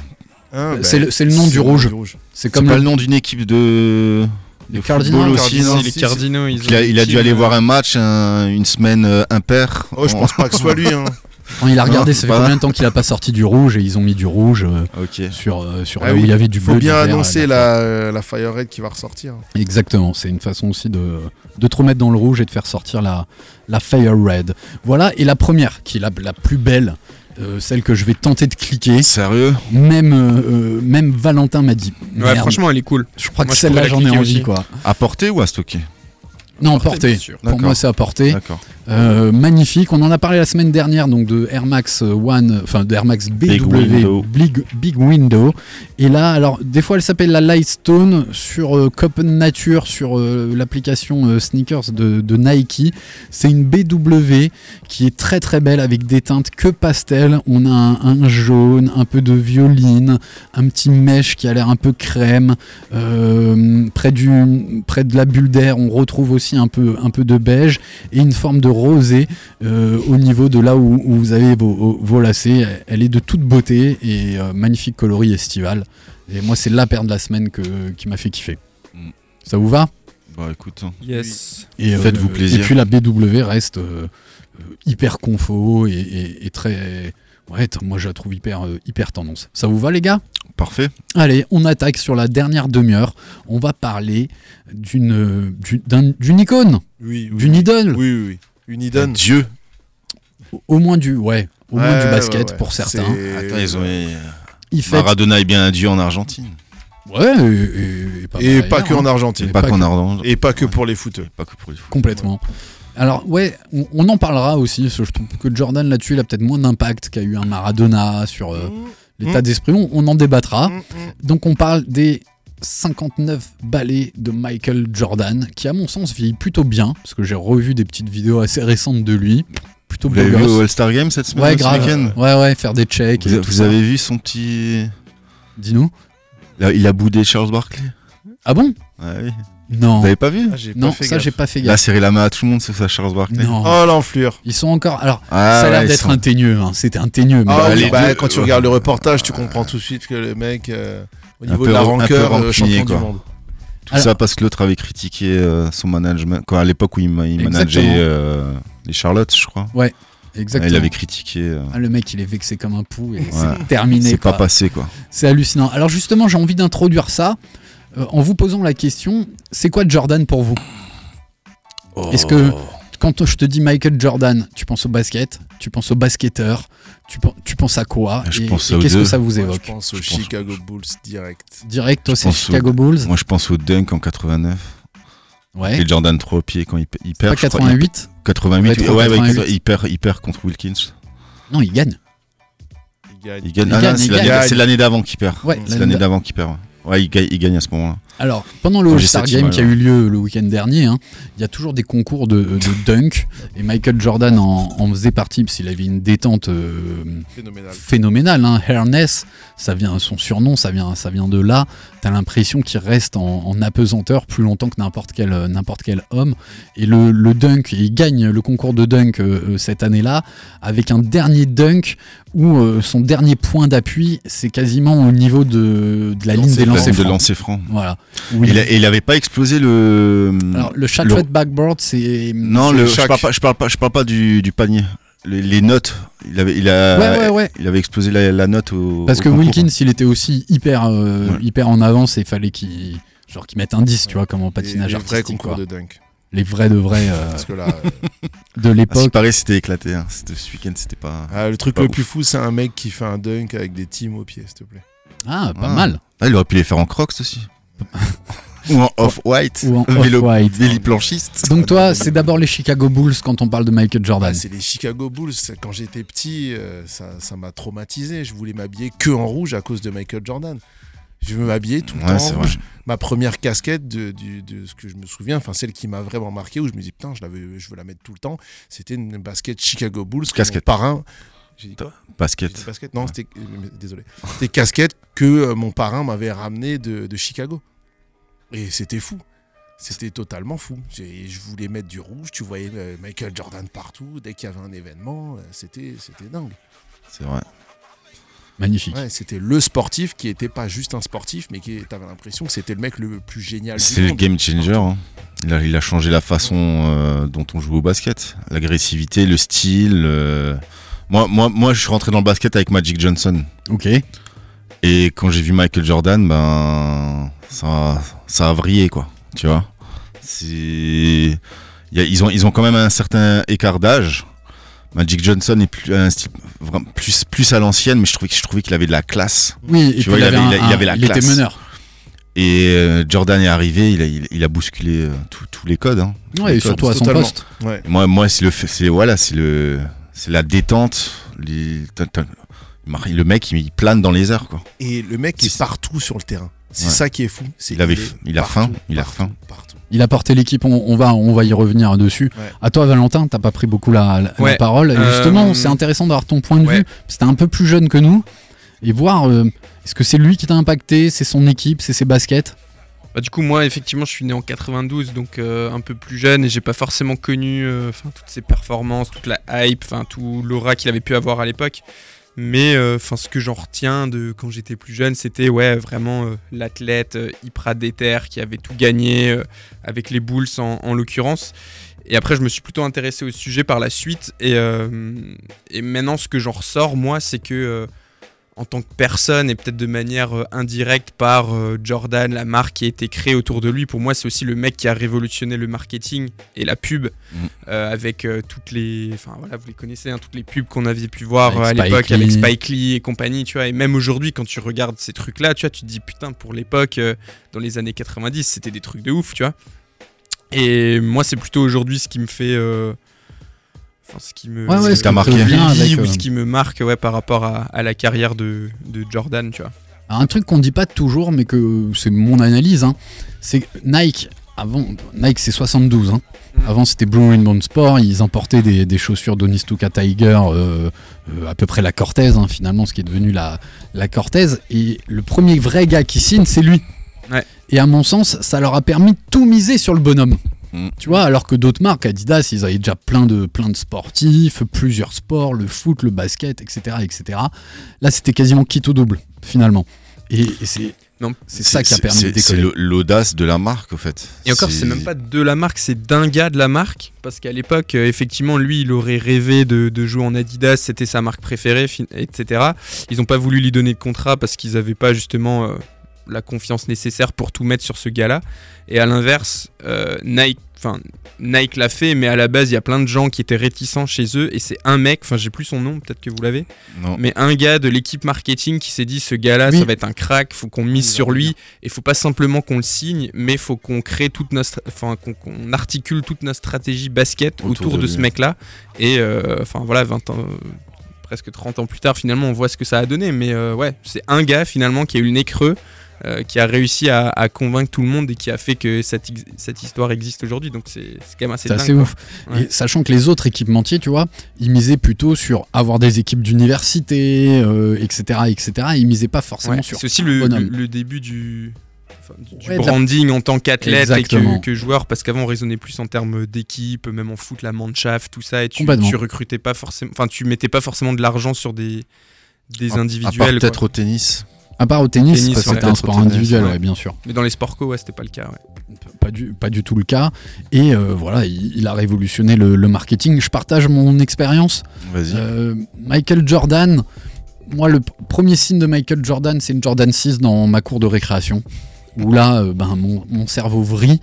Hein, C'est le- c'est le nom du rouge. C'est C'est comme pas le- le nom d'une équipe de. Les aussi, non les Cardinals, ils il a, il dû aller euh, voir un match un- une semaine euh, impair. Oh, je pense pas que ce soit lui. Hein. (laughs) Quand il a regardé, ça fait combien de temps qu'il a pas sorti du rouge et ils ont mis du rouge euh, sur, euh, sur Ah là oui, où il y avait du faut bleu. bien du vert, annoncer euh, la, la Fire Red qui va ressortir. Exactement, c'est une façon aussi de, de te remettre dans le rouge et de faire sortir la, la Fire Red. Voilà, et la première, qui est la, la plus belle, euh, celle que je vais tenter de cliquer, Sérieux? Même, euh, même Valentin m'a dit. Ouais, franchement, elle est cool. je crois moi, que celle-là j'en ai envie aussi. quoi. À porter ou à stocker? Non, Porter, porté. bien sûr. Pour moi c'est à. D'accord. Euh, magnifique. On en a parlé la semaine dernière donc de Air Max One, enfin de Air Max BW Big Window. Big, Big Window. Et là, alors des fois elle s'appelle la Lightstone sur euh, Copen Nature sur euh, l'application euh, sneakers de, de Nike. C'est une BW qui est très très belle avec des teintes que pastel. On a un, un jaune, un peu de violine, un petit mèche qui a l'air un peu crème. Près, du, près de la bulle d'air, on retrouve aussi un peu, un peu de beige et une forme de rosé euh, au niveau de là où, où vous avez vos, vos lacets. Elle est de toute beauté et euh, magnifique coloris estival. Et moi, c'est la paire de la semaine que, qui m'a fait kiffer. Mm. Ça vous va? Bah écoute. hein. Yes. et, Faites-vous plaisir. Et puis la BW reste euh, euh, hyper confo et, et- et très. Ouais, moi je la trouve hyper, euh, hyper tendance. Ça vous va les gars? Parfait. Allez, on attaque sur la dernière demi-heure. On va parler d'une euh, d'une- d'un- d'une icône, Oui, oui. d'une idole. Oui, oui, oui. Une idole. Dieu. Au- Au moins du, ouais, au moins du basket ouais, ouais. pour certains. Attends, ils ont. Il fait. Maradona est bien un dieu en Argentine. Ouais, et, et- et pas, Et que hein. en Et Argentine. pas pas qu'en que- Argentine. Et pas que pour les footeux. Pas que pour les. Complètement. Alors ouais, on, on en parlera aussi. parce que je trouve que Jordan là-dessus, il a peut-être moins d'impact qu'a eu un Maradona sur euh, l'état Mm. d'esprit. On, on en débattra. Mm, mm. Donc on parle des 59 balais de Michael Jordan, qui à mon sens vieillit plutôt bien, parce que j'ai revu des petites vidéos assez récentes de lui. Plutôt Vous l'avez vu au All-Star Game cette semaine Ouais, grave. Ouais, ouais, faire des checks. Vous, et a- tout vous ça. avez vu son petit. Dis-nous. Il a boudé Charles Barkley. Ah bon? Ouais, oui. Non. Vous avez pas vu Ah, pas Non, fait ça j'ai pas fait Il a gaffe. serré la main à tout le monde, c'est ça, Charles Barkley. Non. Oh l'enflure. Ils sont encore. Alors, Ah, ça a l'air ouais, d'être sont- un teigneux. hein. C'était un teigneux. Mais Ah Bah, les bah, quand tu euh, regardes le reportage, tu comprends tout de suite que le mec, euh, au Un niveau peu de la rancœur, euh, champion quoi. du monde. Tout Alors- ça parce que l'autre avait critiqué euh, son management. Quoi, à l'époque où il, il manageait euh, les Charlottes, je crois. Exactement. Il avait critiqué. euh, Ah, le mec, il est vexé comme un pou et Ouais. c'est terminé. c'est pas passé, quoi. C'est hallucinant. Alors justement, j'ai envie d'introduire ça euh, en vous posant la question c'est quoi Jordan pour vous? Est-ce que quand je te dis Michael Jordan, tu penses au basket, tu penses au basketteur, tu, pen- tu penses à quoi? Je Et, pense et qu'est-ce que ça vous Moi, évoque? je pense aux Je pense- Chicago Bulls direct. Direct, toi, c'est Chicago au- Bulls? Moi, je pense au dunk en 89. Ouais. Et Jordan 3 au pied quand il, pe- il Pas perd. crois, il- 88 88, Rétro ouais, ouais, 88. il, perd, il perd contre Wilkins. Non, il gagne. Il gagne. Il gagne. Il Ah, gagne, c'est il l'année- gagne. c'est l'année d'avant qu'il perd. Ouais, c'est l'année l'année d'a- d'avant qu'il perd. Ouais, il, gagne, il gagne à ce moment-là. Alors, pendant le All-Star Game qui a eu lieu le week-end dernier, hein, il y a toujours des concours de, de dunk. Et Michael Jordan en, en faisait partie parce qu'il avait une détente euh, Phénoménal. phénoménale. Hein. Hairness, ça vient, son surnom, ça vient, ça vient de là. T'as l'impression qu'il reste en, en apesanteur plus longtemps que n'importe quel, euh, n'importe quel homme. Et le, le dunk, il gagne le concours de dunk euh, cette année-là avec un dernier dunk où euh, son dernier point d'appui, c'est quasiment au niveau de, de la ligne des lancers de francs. lancer franc. Voilà. Où Il, il- a- et il avait pas explosé le. alors, le shot le- backboard, c'est. Non, le, le je parle pas, je parle pas, je parle pas du, du panier. Les, les notes, il avait, il a, Ouais, ouais, ouais. il avait explosé la, la note au. Parce au que concours. Wilkins, il était aussi hyper, euh, Ouais. hyper en avance et il fallait qu'il. Genre qu'il mette un 10, tu vois, comme en patinage les, les vrais concours quoi. de dunk. Les vrais de vrais euh, Parce que là, (laughs) euh, de Ah, l'époque. paraît, c'était éclaté. Hein. Ce week-end, c'était pas. ah, le truc Pas le ouf. plus fou, c'est un mec qui fait un dunk avec des teams au pied, s'il te plaît. Ah, pas Ah. mal. Ah, il aurait pu les faire en crocs aussi. Ou en off-white. Ou en Vélo, off-white. Donc toi, c'est d'abord les Chicago Bulls quand on parle de Michael Jordan. Ah, c'est les Chicago Bulls. Quand j'étais petit, euh, ça ça m'a traumatisé. Je voulais m'habiller que en rouge à cause de Michael Jordan. Je veux m'habiller tout le Ouais, temps en vrai. rouge. Ma première casquette de, du- de ce que je me souviens, enfin celle qui m'a vraiment marqué, où je me dis putain, je, l'avais- je veux la mettre tout le temps, c'était une basket Chicago Bulls. que Casquette. Mon parrain. J'ai dit quoi J'ai Basket. dit basket Non, c'était. euh, Désolé. C'était casquette que euh, mon parrain m'avait ramené de, de Chicago. Et c'était fou. C'était totalement fou. Je voulais mettre du rouge, tu voyais euh, Michael Jordan partout. Dès qu'il y avait un événement, euh, c'était c'était dingue. C'est vrai. Magnifique. Ouais, c'était le sportif qui était pas juste un sportif, mais qui t'avais l'impression que c'était le mec le plus génial du C'est le game changer. hein. Il, a, il a changé la façon euh, dont on joue au basket. L'agressivité, le style. euh. Moi, moi, moi, je suis rentré dans le basket avec Magic Johnson. Ok. Et quand j'ai vu Michael Jordan, ben ça, ça a vrillé quoi. Tu vois? C'est, ils ont, ils ont quand même un certain écart d'âge. Magic Johnson est plus, un style plus, plus à l'ancienne, mais je trouvais, que- je trouvais qu'il avait de la classe. Oui, Tu vois, il, avait un- il avait la il était classe. meneur. Et euh, Jordan est arrivé, il a, il, il a bousculé euh, tous- tous les codes. hein. Ouais, les et codes. surtout à son Totalement. poste. Ouais. Moi, moi, c'est le, fait- c'est voilà, c'est le, c'est la détente. les- t'as- t'as- le mec, il, plane dans les airs quoi. Et le mec est C'est- partout sur le terrain. C'est Ouais. ça qui est fou. C'est Il avait- est il a faim, il a faim. Partout. Il a porté l'équipe, on, on va, on va y revenir dessus. Ouais. À toi, Valentin, t'as pas pris beaucoup la, la- la Ouais. parole. Et Euh, justement, c'est intéressant d'avoir ton point de ouais. vue. C'était un peu plus jeune que nous. Et voir, euh, est-ce que c'est lui qui t'a impacté, c'est son équipe, c'est ses baskets? Bah, du coup, moi, effectivement, je suis né en 92, donc euh, un peu plus jeune, et j'ai pas forcément connu euh, 'fin, toutes ses performances, toute la hype, enfin tout l'aura qu'il avait pu avoir à l'époque. Mais euh, ce que j'en retiens de quand j'étais plus jeune, c'était ouais, vraiment euh, l'athlète euh, hyper déter qui avait tout gagné euh, avec les Bulls en, en l'occurrence. Et après, je me suis plutôt intéressé au sujet par la suite. Et, euh, et maintenant, ce que j'en ressors, moi, c'est que euh, en tant que personne et peut-être de manière euh, indirecte par euh, Jordan, la marque qui a été créée autour de lui, pour moi, c'est aussi le mec qui a révolutionné le marketing et la pub Mhm. euh, avec euh, toutes les. Enfin, voilà, vous les connaissez, hein, toutes les pubs qu'on avait pu voir euh, à l'époque avec Spike Lee et compagnie, tu vois. Et même aujourd'hui, quand tu regardes ces trucs-là, tu vois, tu te dis putain, pour l'époque, dans les années 90, c'était des trucs de ouf, tu vois. Et moi, c'est plutôt aujourd'hui ce qui me fait. Enfin, ce qui me. Ouais, ouais, ce qui te marqué. vient vieillit avec, ou ce qui me marque ouais, par rapport à, à la carrière de, de Jordan, tu vois. Un truc qu'on dit pas toujours, mais que c'est mon analyse, hein, c'est que Nike, avant, Nike c'est 72. hein. Mm. Avant c'était Blue Ribbon Sport, ils importaient des, des chaussures d'Onistuka Tiger, euh, euh, à peu près la Cortez, hein, finalement, ce qui est devenu la, la Cortez. Et le premier vrai gars qui signe, c'est lui. Ouais. Et à mon sens, ça leur a permis de tout miser sur le bonhomme. Mm. Tu vois, alors que d'autres marques, Adidas, ils avaient déjà plein de, plein de sportifs, plusieurs sports, le foot, le basket, etc. etc. Là, c'était quasiment quitte au double, finalement. Et, et c'est Non. c'est ça qui a permis de c'est- l'audace de la marque, au fait. Et encore, c'est même pas de la marque, c'est d'un gars de la marque. Parce qu'à l'époque, euh, effectivement, lui, il aurait rêvé de, de jouer en Adidas, c'était sa marque préférée, fin- etc. Ils n'ont pas voulu lui donner de contrat parce qu'ils n'avaient pas justement euh, la confiance nécessaire pour tout mettre sur ce gars-là. Et à l'inverse, euh, Nike, enfin, Nike l'a fait, mais à la base, il y a plein de gens qui étaient réticents chez eux. Et c'est un mec, enfin, j'ai plus son nom, peut-être que vous l'avez. Mais un gars de l'équipe marketing qui s'est dit ce gars-là, Oui. ça va être un crack, faut qu'on mise sur lui. revenir. Et faut pas simplement qu'on le signe, mais faut qu'on crée toute notre, enfin qu'on articule toute notre stratégie basket Autour autour, de ce mec-là. Et euh, enfin voilà, 20 ans, euh, presque 30 ans plus tard, finalement, on voit ce que ça a donné. Mais euh, ouais, c'est un gars finalement qui a eu le nez creux. Euh, qui a réussi à, à convaincre tout le monde et qui a fait que cette, cette histoire existe aujourd'hui. Donc c'est c'est quand même assez C'est dingue. assez ouf. Ouais. Et sachant que les autres équipementiers, tu vois, ils misaient plutôt sur avoir des équipes d'université, euh, etc., etc. Ils misaient pas forcément Ouais, sur C'est aussi le, le- le début du, du Ouais, de la- branding en tant qu'athlète et que, que joueur, parce qu'avant on raisonnait plus en termes d'équipe, même en foot, la mannschaft, tout ça, et tu, tu recrutais pas forcément, enfin tu mettais pas forcément de l'argent sur des, des À- individuels. peut-être au tennis. À part au tennis, Tennis, parce que ouais. c'était un sport tennis, individuel, ouais. ouais, bien sûr. Mais dans les sports co, ouais, c'était pas le cas. Ouais. Pas du, pas du tout le cas. Et euh, voilà, il, il a révolutionné le, le marketing. Je partage mon expérience. Vas-y. Euh, Michael Jordan, moi, le premier signe de Michael Jordan, c'est une Jordan 6 dans ma cour de récréation. Où là, euh, ben, mon, mon cerveau vrille,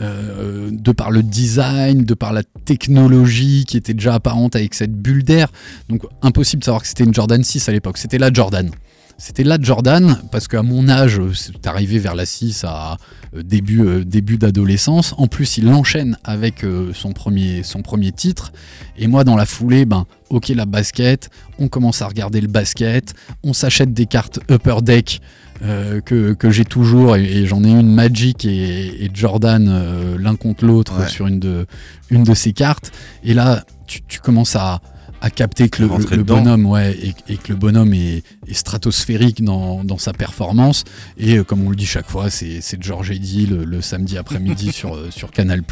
euh, de par le design, de par la technologie qui était déjà apparente avec cette bulle d'air. Donc, impossible de savoir que c'était une Jordan 6 à l'époque. C'était la Jordan. C'était la Jordan, parce qu'à mon âge, c'est arrivé vers la 6 à euh, début, euh, début d'adolescence. En plus, il enchaîne avec euh, son, premier, son premier titre. Et moi, dans la foulée, ben, ok, la basket, on commence à regarder le basket, on s'achète des cartes Upper Deck euh, que, que j'ai toujours, et, et j'en ai une Magic et, et Jordan l'un contre l'autre Ouais. sur une de, une de ces cartes. Et là, tu, tu commences à, a capté que le, bonhomme, ouais, et, et que le bonhomme est, est stratosphérique dans, dans sa performance. Et euh, comme on le dit chaque fois, c'est George Eddy le, le samedi après-midi (laughs) sur, euh, sur Canal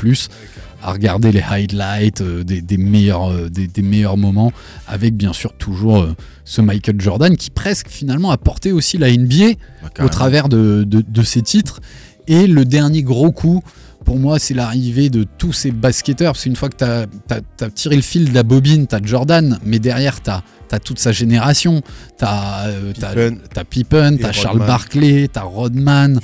à regarder les highlights euh, des, des meilleurs, euh, des, des meilleurs moments, avec bien sûr toujours euh, ce Michael Jordan qui presque finalement a porté aussi la NBA au travers de, de, de ses titres. Et le dernier gros coup, pour moi, c'est l'arrivée de tous ces basketteurs. Parce qu'une fois que tu as, tiré le fil de la bobine, tu as Jordan, mais derrière, tu as, toute sa génération. Tu as, Pippen. Pippen, tu as Charles. Barkley, tu as Rodman.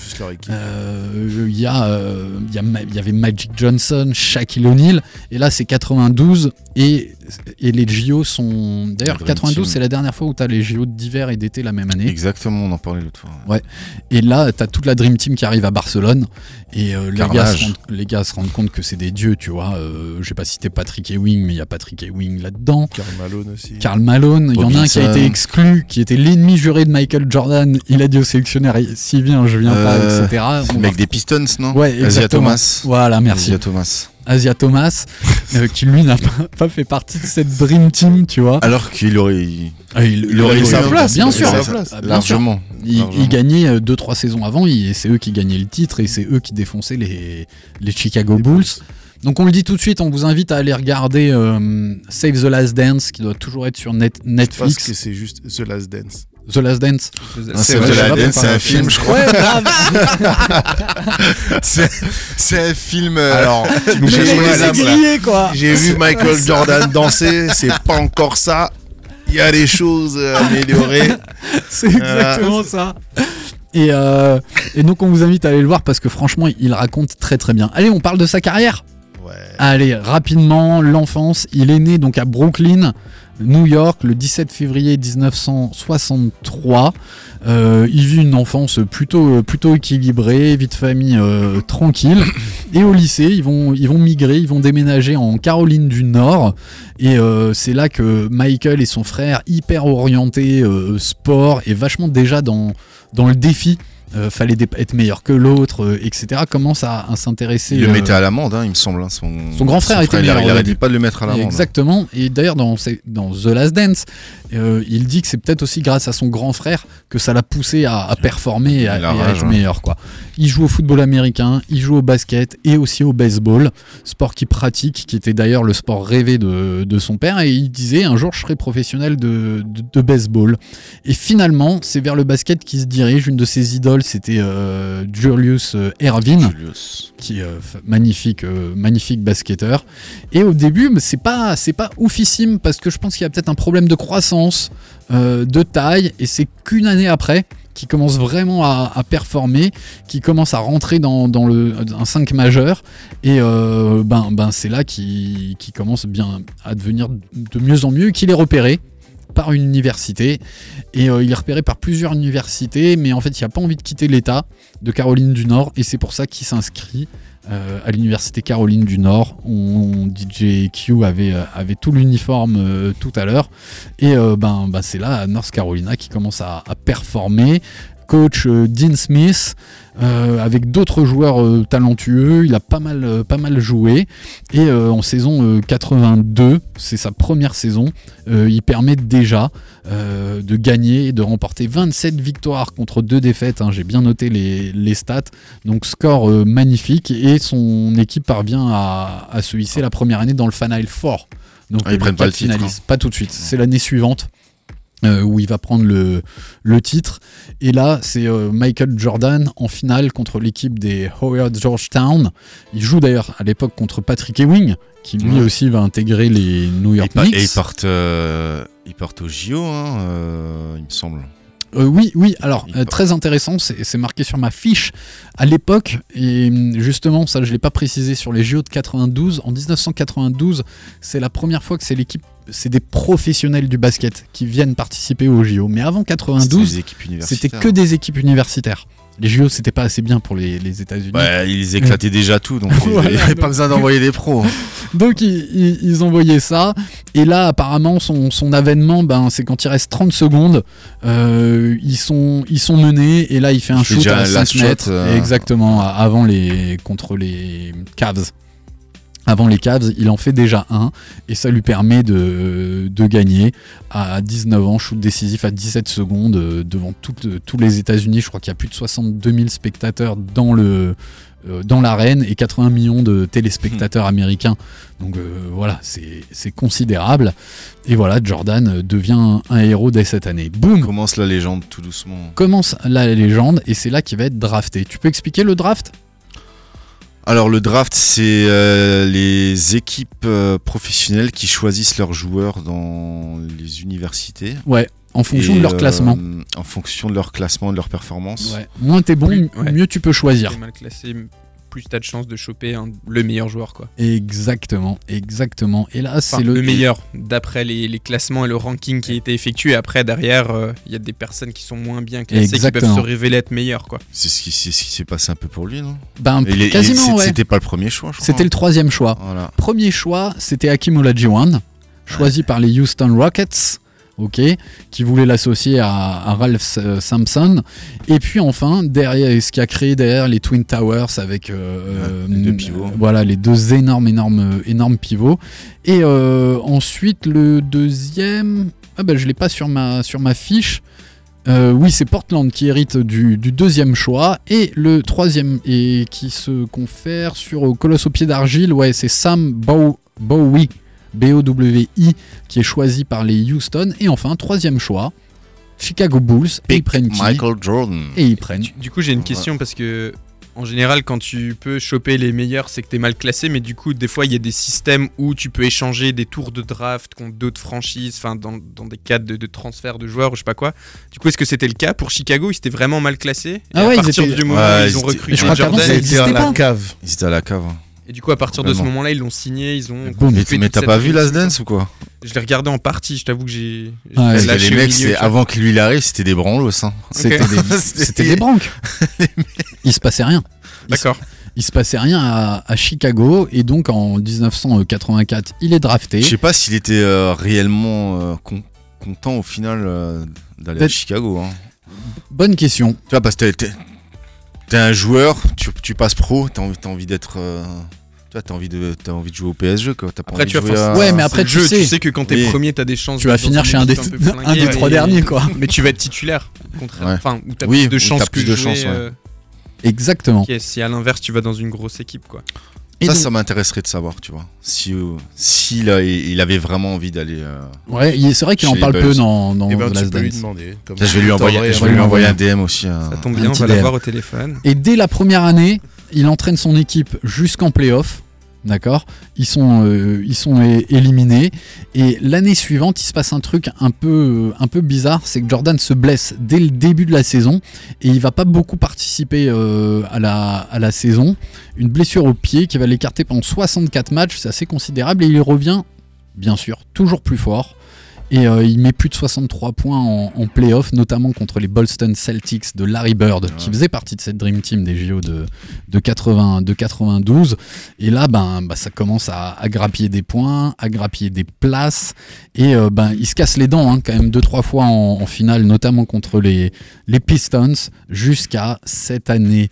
Euh, Il y, euh, y, il y avait Magic Johnson, Shaquille O'Neal, et là c'est 92, et, et les JO sont. D'ailleurs, Dream 92, Team. c'est la dernière fois où tu as les JO d'hiver et d'été la même année. Exactement, on en parlait l'autre fois. Ouais. Et là, tu as toute la Dream Team qui arrive à Barcelone. Et euh, les, gars se rendent, les gars se rendent compte que c'est des dieux, tu vois. Euh, J'ai pas cité Patrick Ewing, mais il y a Patrick Ewing là-dedans. Karl Malone aussi. Karl Malone, il y en a un qui a été exclu, qui était l'ennemi juré de Michael Jordan. Il a dit au sélectionneur s'il vient, je viens pas, Euh, etc. Le mec va- des Pistons, non? Ouais, Asia exactement. Thomas. Voilà, merci. Asia Thomas. Asia Thomas, (laughs) euh, qui lui n'a pas, pas fait partie de cette Dream Team, tu vois. Alors qu'il aurait. Ah, il, il aurait eu sa place, bien il sûr. aurait. Largement. Il, il gagnait 2-3 saisons avant, il- et c'est eux qui gagnaient le titre et c'est eux qui défonçaient les, les Chicago Bulls. Donc on le dit tout de suite, on vous invite à aller regarder euh, Save the Last Dance qui doit toujours être sur net, Je pense Netflix. que c'est juste The Last Dance. The Last Dance. Ah, c'est vrai, The Last Dance, c'est un film, je crois. Ouais, grave. (laughs) C'est un film. euh, Alors, j'ai vu. J'ai Michael Jordan danser, c'est pas encore ça. Il y a des choses à améliorer. (laughs) C'est exactement ça. Et, euh, et donc on vous invite à aller le voir parce que franchement il raconte très très bien. Allez on parle de sa carrière. Ouais. Allez rapidement l'enfance. Il est né donc à Brooklyn, New York le 17 février 1963. Euh, il vit une enfance plutôt plutôt équilibrée, vie de famille euh, tranquille. Et au lycée ils vont migrer, ils vont déménager en Caroline du Nord. Et euh, c'est là que Michael et son frère, hyper orientés euh, sport et vachement déjà dans le défi, euh, fallait être meilleur que l'autre, euh, etc., commencent à, à s'intéresser. Il le euh, mettait à l'amende, hein, il me semble. hein, son, Son grand frère était il meilleur au arrêtait début. pas de le mettre à l'amende. Exactement. Et d'ailleurs, dans, dans The Last Dance, euh, il dit que c'est peut-être aussi grâce à son grand frère que ça l'a poussé à, à performer et à, Il et à être meilleur. Quoi. Il joue au football américain, il joue au basket et aussi au baseball, sport qu'il pratique, qui était d'ailleurs le sport rêvé de, de son père. Et il disait un jour je serai professionnel de, de- de baseball. Et finalement, c'est vers le basket qu'il se dirige. Une de ses idoles, c'était euh, Julius euh, Julius. qui est euh, magnifique, euh, magnifique basketteur. Et au début, c'est pas, c'est pas oufissime parce que je pense qu'il y a peut-être un problème de croissance, de taille, et c'est qu'une année après qui commence vraiment à, performer, qui commence à rentrer dans, le, un 5 majeur, et euh, ben, ben c'est là qu'il qu'il commence bien à devenir de mieux en mieux, qu'il est repéré par une université, et euh, il est repéré par plusieurs universités, mais en fait il n'a pas envie de quitter l'État de Caroline du Nord, et c'est pour ça qu'il s'inscrit euh, à l'université Caroline du Nord. On, DJ Q avait, euh, avait tout l'uniforme euh, tout à l'heure. Et ben, ben, c'est là, North Carolina, qui commence à performer. Coach euh, Dean Smith, euh, avec d'autres joueurs euh, talentueux, il a pas mal, euh, pas mal joué. Et en saison euh, 82, c'est sa première saison, il permet déjà de gagner et de remporter 27 victoires contre deux défaites. hein, J'ai bien noté les, les stats. Donc score magnifique et son équipe parvient à, à se hisser la première année dans le Final Four. Donc Ah, ils prennent pas quatre le titre, finalistes. Pas tout de suite. C'est l'année suivante. Euh, où il va prendre le, le titre. Et là, c'est euh, Michael Jordan en finale contre l'équipe des Howard Georgetown. Il joue d'ailleurs à l'époque contre Patrick Ewing, qui lui Ouais. aussi va intégrer les New Et, York pa- Knicks. et ils partent, euh, partent au JO, hein, euh, il me semble. Euh, oui, oui, alors Il euh, part. très intéressant, c'est c'est marqué sur ma fiche à l'époque, et hum, justement, ça je l'ai pas précisé sur les JO de 92. En 1992, c'est la première fois que c'est l'équipe, c'est des professionnels du basket qui viennent participer aux JO. Mais avant C'était 92, des équipes c'était que des équipes universitaires. Les JO, c'était pas assez bien pour les, les États-Unis. Ouais, ils éclataient déjà tout, donc il (laughs) Voilà, n'y avait donc- pas besoin d'envoyer des pros. hein. (laughs) Donc ils, ils, ils envoyaient ça. Et là, apparemment, son, son avènement, ben, c'est quand il reste 30 secondes, euh, ils, sont, ils sont menés. Et là, il fait un shoot à un 5 last shot, mètres. euh. Exactement, avant les, contre les Cavs. Avant les Cavs, il en fait déjà un et ça lui permet de, de gagner à 19 ans, shoot décisif à 17 secondes euh, devant tous les États-Unis. Je crois qu'il y a plus de 62 000 spectateurs dans le euh, dans l'arène et 80 millions de téléspectateurs américains. Donc euh, voilà, c'est considérable. Et voilà, Jordan devient un héros dès cette année. Boum Commence la légende tout doucement. Commence la légende et c'est là qu'il va être drafté. Tu peux expliquer le draft? Alors le draft, c'est euh, les équipes euh, professionnelles qui choisissent leurs joueurs dans les universités. Ouais, en fonction Et, de leur euh, classement. En fonction de leur classement, de leur performance. Ouais. Moins t'es bon, Plus- ouais. mieux tu peux choisir. T'es mal classé, plus t'as de chances de choper un- le meilleur joueur, quoi. Exactement, exactement. Et là, Enfin, c'est le, le, meilleur d'après les, les classements et le ranking qui a été effectué. Après, derrière, euh, il y a des personnes qui sont moins bien classées qui peuvent se révéler être meilleures, quoi. C'est ce qui, c'est ce qui s'est passé un peu pour lui, non? Ben, Et quasiment, ouais. C'était pas le premier choix, je crois. C'était le troisième choix. Voilà. Premier choix, c'était Hakim Olajuwon, choisi par les Houston Rockets, ok, qui voulait l'associer à, à Ralph euh, Sampson. Et puis enfin, derrière, ce qui a créé derrière les Twin Towers avec euh, les deux euh, pivots. voilà les deux énormes, énormes, énormes pivots. Et euh, ensuite le deuxième, ah ben je l'ai pas sur ma sur ma fiche. Euh, oui, c'est Portland qui hérite du, du deuxième choix. Et le troisième, et qui se confère sur Colosse au pied d'argile, ouais, c'est Sam Bow- Bowie, B-O-W-I, qui est choisi par les Houston. Et enfin, troisième choix, Chicago Bulls. Et ils prennent qui Michael Jordan. Et ils prennent. Du coup, j'ai une question parce que. En général, quand tu peux choper les meilleurs, c'est que t'es mal classé, mais du coup, des fois, il y a des systèmes où tu peux échanger des tours de draft contre d'autres franchises, enfin, dans, dans des cadres de, de transfert de joueurs ou je sais pas quoi. Du coup, est-ce que c'était le cas pour Chicago? Ils étaient vraiment mal classés? Et Ah à ouais, ils partir étaient- du moment Ouais, où ils ils ont recruté je crois Jordan, ça Ils étaient à la cave. Ils étaient à la cave. Et du coup, à partir de ce moment-là, ils l'ont signé, ils ont. boum. Mais, t'as pas vu. Last Dance ou quoi? Je l'ai regardé en partie, je t'avoue que j'ai. Ouais, lâché Les au mecs, milieu, avant qu'il lui arrive, c'était des branlos. Hein. (laughs) C'était des, branques. (laughs) Il se passait rien. D'accord. Il se passait rien à, à Chicago. Et donc en 1984, il est drafté. Je sais pas s'il était euh, réellement euh, con- content au final euh, d'aller à Chicago. hein. Bonne question. Tu vois, parce que t'es- un joueur, tu, tu passes pro, t'as envie, t'as envie d'être. euh, tu vois, t'as envie, de, t'as envie de jouer au PSG, quoi. Pas Après, envie tu de vas jouer à- Ouais, mais après, tu jeu, sais. tu sais que quand t'es Oui. premier, t'as des chances. Tu vas finir chez un des- un des trois derniers, quoi. (laughs) Mais tu vas être titulaire. contrairement- Ouais. Enfin, où t'as Oui, plus de où chances t'as que plus de jouer. chances, ouais. euh, Exactement. ok, si à l'inverse, tu vas dans une grosse équipe, quoi. Et ça, donc- ça m'intéresserait de savoir, tu vois. Si, euh, s'il a- il avait vraiment envie d'aller. euh, Ouais, c'est vrai qu'il en parle peu dans, dans Et ben, The Last lui Dance. demander. comme ça, je vais lui envoyer, je un vais lui envoyer un DM aussi. hein. Ça tombe un bien, on va l'avoir au téléphone. Et dès la première année, il entraîne son équipe jusqu'en playoff. D'accord Ils sont, euh, éliminés. Et l'année suivante, il se passe un truc un peu, un peu bizarre c'est que Jordan se blesse dès le début de la saison. Et il va pas beaucoup participer euh, à, la, à la saison. Une blessure au pied qui va l'écarter pendant 64 matchs. C'est assez considérable. Et il revient, bien sûr, toujours plus fort. Et euh, il met plus de 63 points en, en playoff, notamment contre les Boston Celtics de Larry Bird, qui faisait partie de cette Dream Team des JO de, de, 80, de 92. Et là, ben, bah, ça commence à, à grappiller des points, à grappiller des places. Et euh, ben, il se casse les dents hein, quand même deux, trois fois en, en finale, notamment contre les, les Pistons, jusqu'à cette année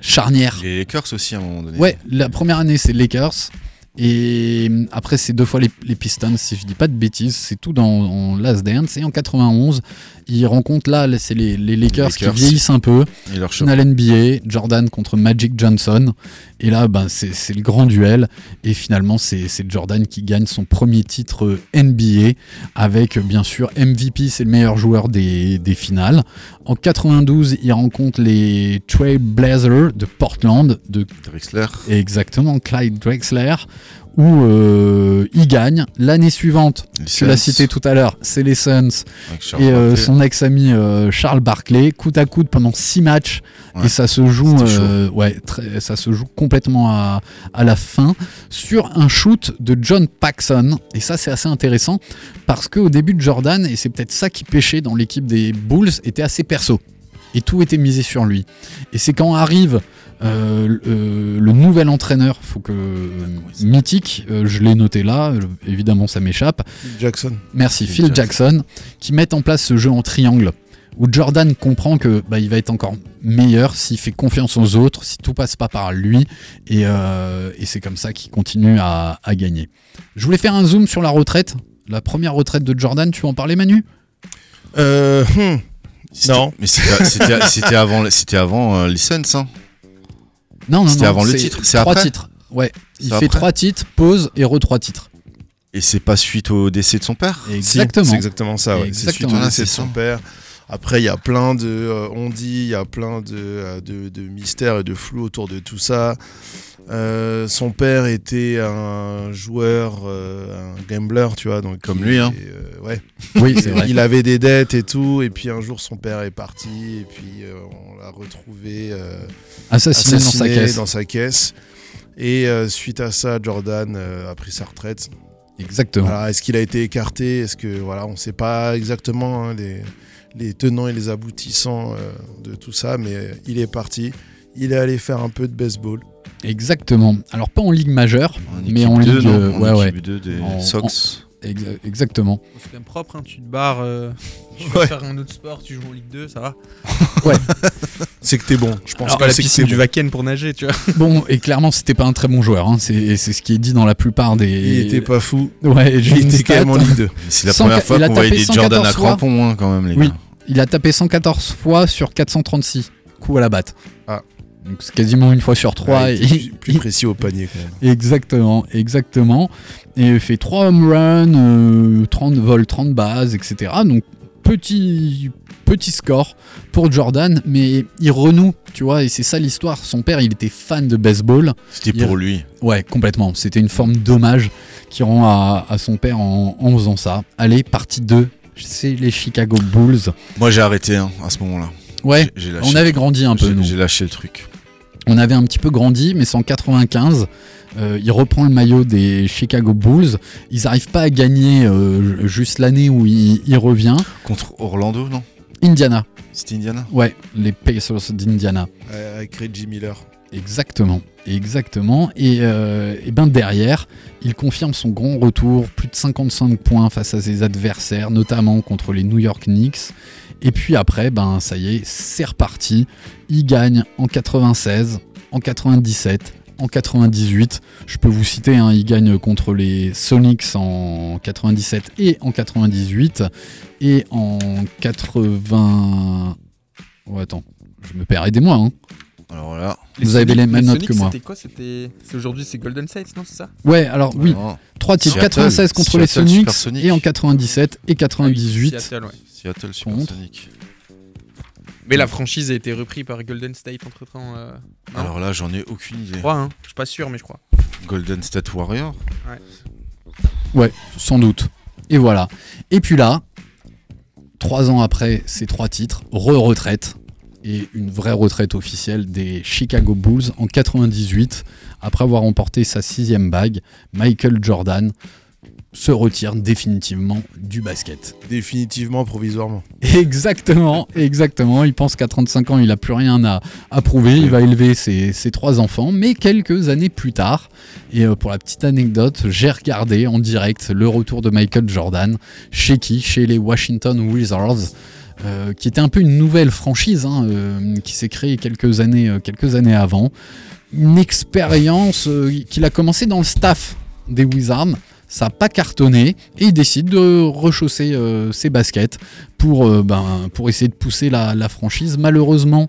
charnière. Les Lakers aussi à un moment donné. Ouais, la première année, c'est Lakers. Et après, c'est deux fois les, Pistons, si je dis pas de bêtises. C'est tout dans Last Dance. Et en 91, il rencontre là, c'est les, les Lakers, Lakers. qui vieillissent un peu. Et leur. Finale NBA, Jordan contre Magic Johnson. Et là, ben, c'est le grand duel. Et finalement, c'est Jordan qui gagne son premier titre NBA avec, bien sûr, MVP, c'est le meilleur joueur des, des finales. En 92, il rencontre les Trail Blazers de Portland, de Drexler. Exactement, Clyde Drexler, où euh, il gagne. L'année suivante, Les tu l'as cité tout à l'heure, c'est les Suns et euh, son ex-ami euh, Charles Barkley, coup à coude pendant six matchs. Ouais, et ça se joue, ouais, très- ça se joue complètement à, à la fin sur un shoot de John Paxson. Et ça, c'est assez intéressant parce qu'au début de Jordan, et c'est peut-être ça qui pêchait dans l'équipe des Bulls, était assez perso. Et tout était misé sur lui. Et c'est quand arrive euh, le- euh, le nouvel entraîneur, faut que mythique, euh, je l'ai noté là, euh, évidemment ça m'échappe. Jackson. Merci, Phil Phil Jackson, qui met en place ce jeu en triangle où Jordan comprend que bah, il va être encore meilleur s'il fait confiance aux autres, si tout passe pas par lui, et, euh, et c'est comme ça qu'il continue à, à gagner. Je voulais faire un zoom sur la retraite, la première retraite de Jordan. Tu veux en parler, Manu? Euh, hmm. Non. Mais c'était avant, c'était avant euh, License, hein. Non, non, C'était avant le titre, c'est trois titres. Ouais, il fait trois titres, pause et re trois titres. Et c'est pas suite au décès de son père Si, Exactement. C'est exactement ça, ouais. C'est suite au décès de son père. Après, il y a plein de. euh, on dit, il y a plein de, euh, de, de mystères et de flou autour de tout ça. Euh, son père était un joueur, euh, un gambler, tu vois. Donc Comme il- lui, hein. et, euh, ouais. Oui, c'est vrai. Il avait des dettes et tout. Et puis un jour, son père est parti. Et puis euh, on l'a retrouvé euh, Assassiné, dans sa caisse. dans sa caisse. Et euh, suite à ça, Jordan euh, a pris sa retraite. Exactement. Voilà, Est-ce qu'il a été écarté? Est-ce que voilà, on ne sait pas exactement hein, les, les tenants et les aboutissants euh, de tout ça, mais il est parti. Il est allé faire un peu de baseball. Exactement. Alors pas en ligue majeure, En mais en ligue, non euh, En ouais, ouais. des En- Sox. Exa- exactement. C'est quand même propre, hein, tu te barres, euh, (laughs) tu Ouais. vas faire un autre sport, tu joues en Ligue 2, ça va. (laughs) (laughs) C'est que t'es bon. Je pense Alors que pas la piscine du bon. Vaken pour nager, tu vois. Bon, et clairement, c'était pas un très bon joueur. hein. C'est c'est ce qui est dit dans la plupart des. Il était pas fou. Ouais, Il était quand même en Ligue 2. C'est la première fois qu'on voyait tapé des Jordan 114 à fois. crampons, hein, quand même, les Oui. gars. Il a tapé 114 fois sur 436 coups à la batte. Ah. Donc c'est quasiment une fois sur trois. Ouais, et- plus, plus précis au panier quand même. Exactement, exactement. Et il fait 3 home runs, euh, 30 vols, 30 bases, etc. Donc petit, petit score pour Jordan, mais il renoue, tu vois, et c'est ça l'histoire. Son père, il était fan de baseball. C'était Il- pour lui. Ouais, complètement. C'était une forme d'hommage qu'il rend à, à son père en, en faisant ça. Allez, partie 2, c'est les Chicago Bulls. Moi, j'ai arrêté hein, à ce moment-là. Ouais, J'ai- j'ai lâché on avait grandi un peu, J'ai- nous. J'ai lâché le truc. On avait un petit peu grandi, mais c'est en 95. Euh, il reprend le maillot des Chicago Bulls. Ils n'arrivent pas à gagner euh, juste l'année où il, il revient. Contre Orlando, non? Indiana, C'était Indiana? Ouais, les Pacers d'Indiana. Avec Reggie Miller. Exactement, exactement. Et, euh, et ben derrière, il confirme son grand retour, plus de 55 points face à ses adversaires, notamment contre les New York Knicks. Et puis après, ben ça y est, c'est reparti. Il gagne en 96, en 97, en 98. Je peux vous citer, hein, il gagne contre les Sonics en 97 et en 98. Et en 80... Oh attends, je me perds, aidez-moi. Hein. Alors là. Vous avez les mêmes notes que moi. C'était quoi C'était c'est aujourd'hui c'est Golden State, non c'est ça Ouais, alors oui, non. trois titres, Seattle, 96 contre les Sonics et en 97 et Ah 98. oui, Seattle, ouais. Seattle Contre. Supersonic. Mais la franchise a été reprise par Golden State entre temps. Euh... Alors là, j'en ai aucune idée. je crois, hein. Je suis pas sûr, mais je crois. Golden State Warrior Ouais, sans doute. Et voilà. Et puis là, trois ans après ces trois titres, re-retraite. Et une vraie retraite officielle des Chicago Bulls en 98. Après avoir remporté sa sixième bague, Michael Jordan se retire définitivement du basket. Définitivement, provisoirement. Exactement, exactement. Il pense qu'à 35 ans, il n'a plus rien à, à prouver. Il va élever ses, ses trois enfants. Mais quelques années plus tard, et euh, pour la petite anecdote, j'ai regardé en direct le retour de Michael Jordan. Chez qui? Chez les Washington Wizards. Euh, qui était un peu une nouvelle franchise hein, euh, qui s'est créée quelques années, euh, quelques années avant. Une expérience qu'il a commencé dans le staff des Wizards. Ça n'a pas cartonné et il décide de rechausser ses baskets pour, ben, pour essayer de pousser la, la franchise. Malheureusement,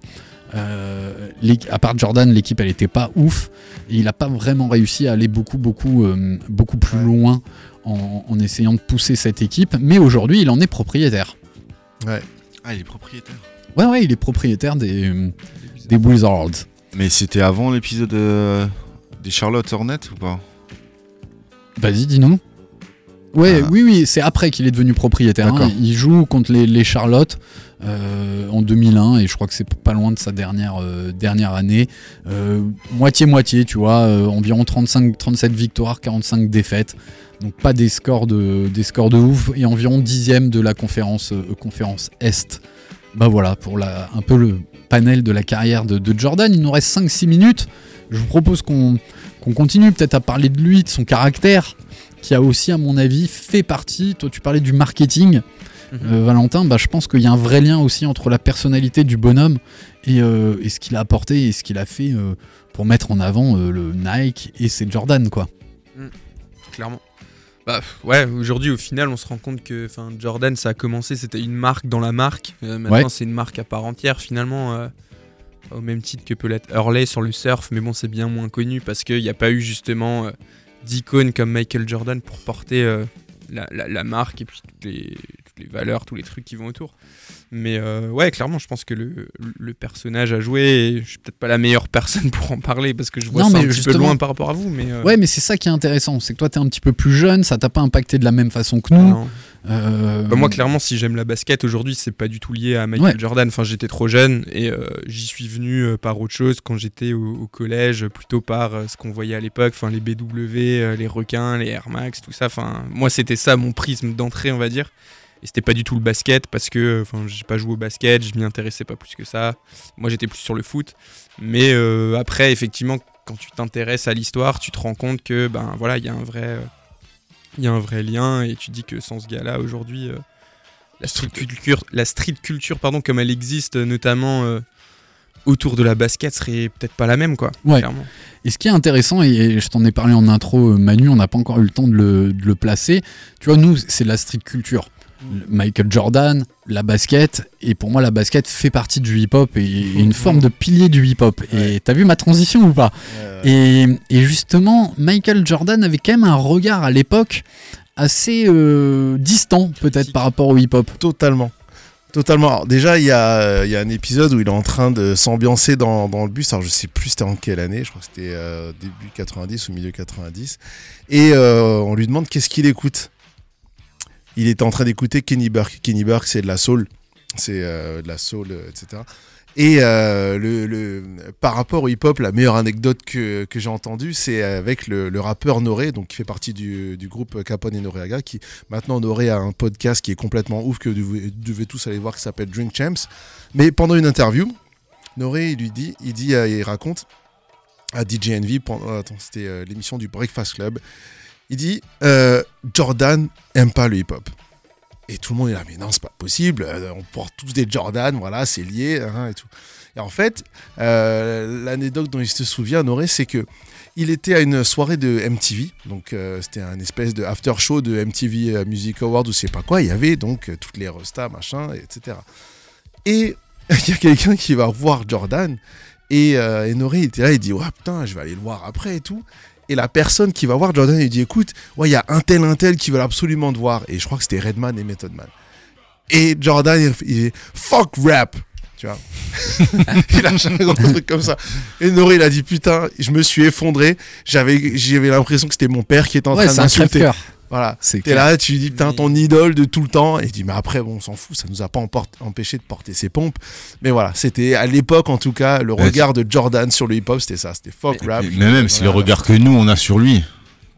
euh, à part Jordan, l'équipe elle était pas ouf et il n'a pas vraiment réussi à aller beaucoup beaucoup euh, beaucoup plus loin en, en essayant de pousser cette équipe. Mais aujourd'hui, il en est propriétaire. Ouais. Ah, il est propriétaire. Ouais ouais, il est propriétaire des euh, des Wizards. Mais c'était avant l'épisode euh, des Charlotte Hornets ou pas? Vas-y, dis-nous. Ouais, Ah. oui, oui, c'est après qu'il est devenu propriétaire. hein. D'accord. Il joue contre les, les Charlotte euh, en 2001 et je crois que c'est pas loin de sa dernière, euh, dernière année. Euh, Moitié-moitié, tu vois, euh, environ 35-37 victoires, 45 défaites. Donc pas des scores de, des scores de ouf et environ dixième de la conférence, euh, conférence Est. Bah voilà, pour la, un peu le panel de la carrière de, de Jordan. Il nous reste 5-6 minutes. Je vous propose qu'on continue peut-être à parler de lui, de son caractère, qui a aussi, à mon avis, fait partie. Toi, tu parlais du marketing. Mhm. euh, Valentin, bah, je pense qu'il y a un vrai lien aussi entre la personnalité du bonhomme et, euh, et ce qu'il a apporté et ce qu'il a fait euh, pour mettre en avant le Nike et ses Jordan, quoi. clairement. Bah ouais, aujourd'hui au final on se rend compte que Jordan ça a commencé, c'était une marque dans la marque. Euh, maintenant Ouais. c'est une marque à part entière finalement. euh, au même titre que peut l'être Hurley sur le surf, mais bon c'est bien moins connu parce qu'il n'y a pas eu justement euh, d'icône comme Michael Jordan pour porter euh, la, la- la marque et puis toutes les, toutes les valeurs, tous les trucs qui vont autour. Mais euh, ouais, clairement, je pense que le, le personnage a joué. Et je suis peut-être pas la meilleure personne (laughs) pour en parler parce que je vois Non, ça un petit peu loin par rapport à vous. Mais euh, Ouais, mais c'est ça qui est intéressant, c'est que toi t'es un petit peu plus jeune, ça t'a pas impacté de la même façon que nous. Euh, Bah, moi, clairement, si j'aime la basket aujourd'hui, c'est pas du tout lié à Michael Ouais. Jordan. Enfin, j'étais trop jeune et j'y suis venu par autre chose quand j'étais au, au collège, plutôt par ce qu'on voyait à l'époque, enfin les BW, les requins, les Air Max, tout ça. Enfin, moi, c'était ça mon prisme d'entrée, on va dire. Et c'était pas du tout le basket parce que, enfin, j'ai pas joué au basket, je m'y intéressais pas plus que ça. Moi, j'étais plus sur le foot. Mais euh, après, effectivement, quand tu t'intéresses à l'histoire, tu te rends compte que, ben voilà, il y a un vrai. euh, il y a un vrai lien et tu dis que sans ce gars-là aujourd'hui euh, la street culture la street culture pardon comme elle existe notamment euh, autour de la basket serait peut-être pas la même quoi Ouais. clairement. Et ce qui est intéressant, et je t'en ai parlé en intro, Manu, on n'a pas encore eu le temps de le, de le placer. Tu vois, nous, c'est la street culture. Michael Jordan, la basket, et pour moi, la basket fait partie du hip-hop et une forme de pilier du hip-hop. Et t'as vu ma transition ou pas et, et justement, Michael Jordan avait quand même un regard à l'époque assez euh, distant, peut-être par rapport au hip-hop. Totalement. Totalement. Alors, déjà, il y a, il y a un épisode où il est en train de s'ambiancer dans, dans le bus. Alors, je sais plus c'était en quelle année. Je crois que c'était euh, début 90 ou milieu 90. Et euh, on lui demande qu'est-ce qu'il écoute. Il était en train d'écouter Kenny Burke. Kenny Burke, c'est de la soul. C'est euh, de la soul, euh, etc. Et euh, le, par rapport au hip-hop, la meilleure anecdote que, que j'ai entendue, c'est avec le, rappeur Noré, donc qui fait partie du, du groupe Capone et Noreaga, qui maintenant Noré a un podcast qui est complètement ouf que vous devez, tous aller voir qui s'appelle Drink Champs. Mais pendant une interview, Noré il lui dit, il dit, euh, il raconte à DJ Envy attends, c'était euh, l'émission du Breakfast Club. Il dit euh, Jordan aime pas le hip-hop. Et tout le monde est là, mais non, c'est pas possible. euh, on porte tous des Jordan, voilà, c'est lié, hein, et tout. Et en fait, euh, l'anecdote dont il se souvient, Noré, c'est que il était à une soirée de MTV, donc c'était un espèce de after show de MTV Music Awards ou je sais pas quoi. Il y avait donc toutes les restas, machin, etc. Et (laughs) il y a quelqu'un qui va voir Jordan et, et Noré était là, il dit ouais putain, je vais aller le voir après et tout. Et la personne qui va voir Jordan, il dit écoute, ouais, il y a un tel, un tel qui veulent absolument te voir. Et je crois que c'était Redman et Method Man. Et Jordan, il, il dit fuck rap. Tu vois. (laughs) il a un gros truc comme ça. Et Noré, il a dit putain, je me suis effondré. J'avais, j'avais l'impression que c'était mon père qui était en Ouais, train un d'insulter. Voilà. T'es là, tu dis putain, ton idole de tout le temps. Et il dit mais après, bon, on s'en fout, ça nous a pas empêché de porter ses pompes. Mais voilà, c'était à l'époque en tout cas, le regard de Jordan sur le hip-hop, c'était ça, c'était fuck rap. Mais même, c'est le regard que nous on a sur lui.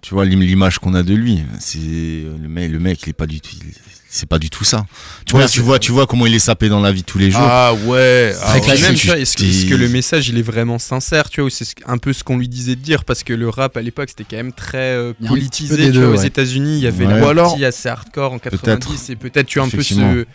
Tu vois l'im- l'image qu'on a de lui. C'est le mec, le mec, il est pas du tout. C'est pas du tout ça. Tu Ouais, vois, tu vois, tu vois comment il est sapé dans la vie de tous les jours. Ah ouais. ah ouais. même, tu- vois, est-ce que, tu- est-ce que le message il est vraiment sincère, tu vois, ou c'est ce- un peu ce qu'on lui disait de dire, parce que le rap à l'époque c'était quand même très euh, politisé, deux, vois, aux. États-unis, il y avait Ou alors- partie assez hardcore en 90, et peut-être tu as un peu ce.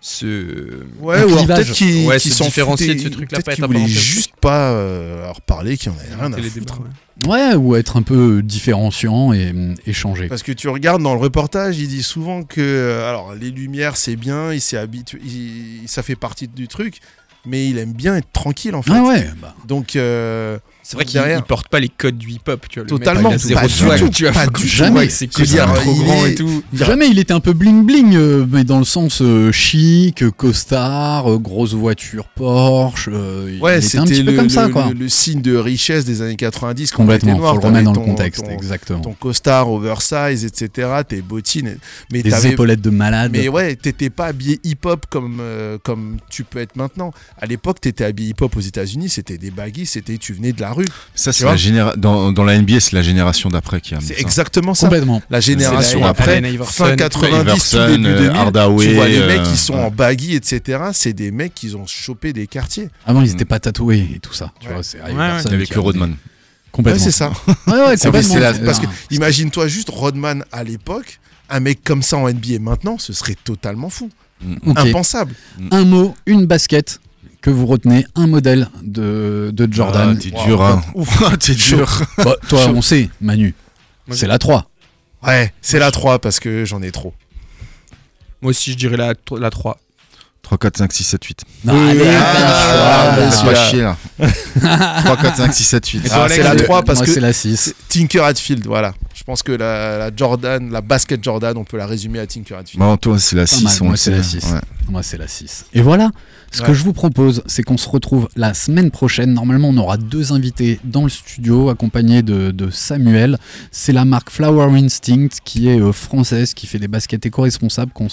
Ce... Ouais, ou peut-être qu'ils Ouais, qu'ils se différencier de ce truc-là, peut-être pas qu'ils être au juste pas euh, leur parler, qu'ils en avaient rien à foutre. débats, ouais. Ouais, ou être un peu différenciant et hum, échanger. Parce que tu regardes dans le reportage, il dit souvent que euh, alors les lumières c'est bien, il s'est habitué, il- ça fait partie du truc, mais il aime bien être tranquille en fait. Ah ouais, bah, Donc euh, C'est vrai qu'il il porte pas les codes du hip-hop, tu vois. le mec, Totalement, a zéro pas du tout, tu vois, pas du Jamais. cousins trop est- et tout. Jamais il était un peu bling bling, euh, mais dans le sens euh, chic, costard, euh, grosse voiture Porsche. euh, Ouais, c'était petit peu le, comme ça, le- quoi. le- le signe de richesse des années 90. quand t'étais Complètement, noir, faut le remettre dans le contexte, ton- exactement. Ton costard oversize, etc. Tes bottines, mais Des épaulettes de malade. Mais ouais, t'étais pas habillé hip-hop comme, euh, comme tu peux être maintenant. À l'époque, t'étais habillé hip-hop aux États-Unis, c'était des baggy, c'était tu venais de la rue. Ça, c'est la généra- dans, dans la NBA, c'est la génération d'après qui a C'est ça. exactement ça. Complètement. La génération la- après, fin 90, tout Iverson, début euh, 2000, Hardaway, tu vois les euh, mecs qui sont ouais. en baggy, etc. C'est des mecs qui ont chopé des quartiers. Avant, ils étaient pas tatoués et tout ça. Tu Ouais. vois, c'est Ouais, Iverson Avec le Rodman. Ouais, Complètement. c'est ça. (laughs) Ouais, ouais, C'est complètement. c'est la- parce que Ah, imagine-toi juste Rodman à l'époque, un mec comme ça en NBA maintenant, ce serait totalement fou. Ok. Impensable. Un mot, une basket que vous retenez, un modèle de, de Jordan. Ah, t'es dur, hein. Ouf, (laughs) t'es dur. Bah, toi, on sait, Manu. C'est la 3. Ouais, c'est la 3 parce que j'en ai trop. Moi aussi, je dirais la, la 3. 3, 4, 5, 6, 7, 8. Non, allez, Ah, pas chier là. 3, 4, 5, 6, 7, 8. Ah, c'est la 3 parce Moi, que c'est la 6. Tinker Hatfield, voilà. Je pense que la, la Jordan, la basket Jordan, on peut la résumer à Tinker Hatfield. Bon, toi, c'est la Pas 6. mal, on moi, c'est la 6. Ouais. Moi, c'est la 6. Et voilà, ce que je vous propose, c'est qu'on se retrouve la semaine prochaine. Normalement, on aura deux invités dans le studio, accompagnés de, de Samuel. C'est la marque Flower Instinct, qui est euh, française, qui fait des baskets éco-responsables qu'on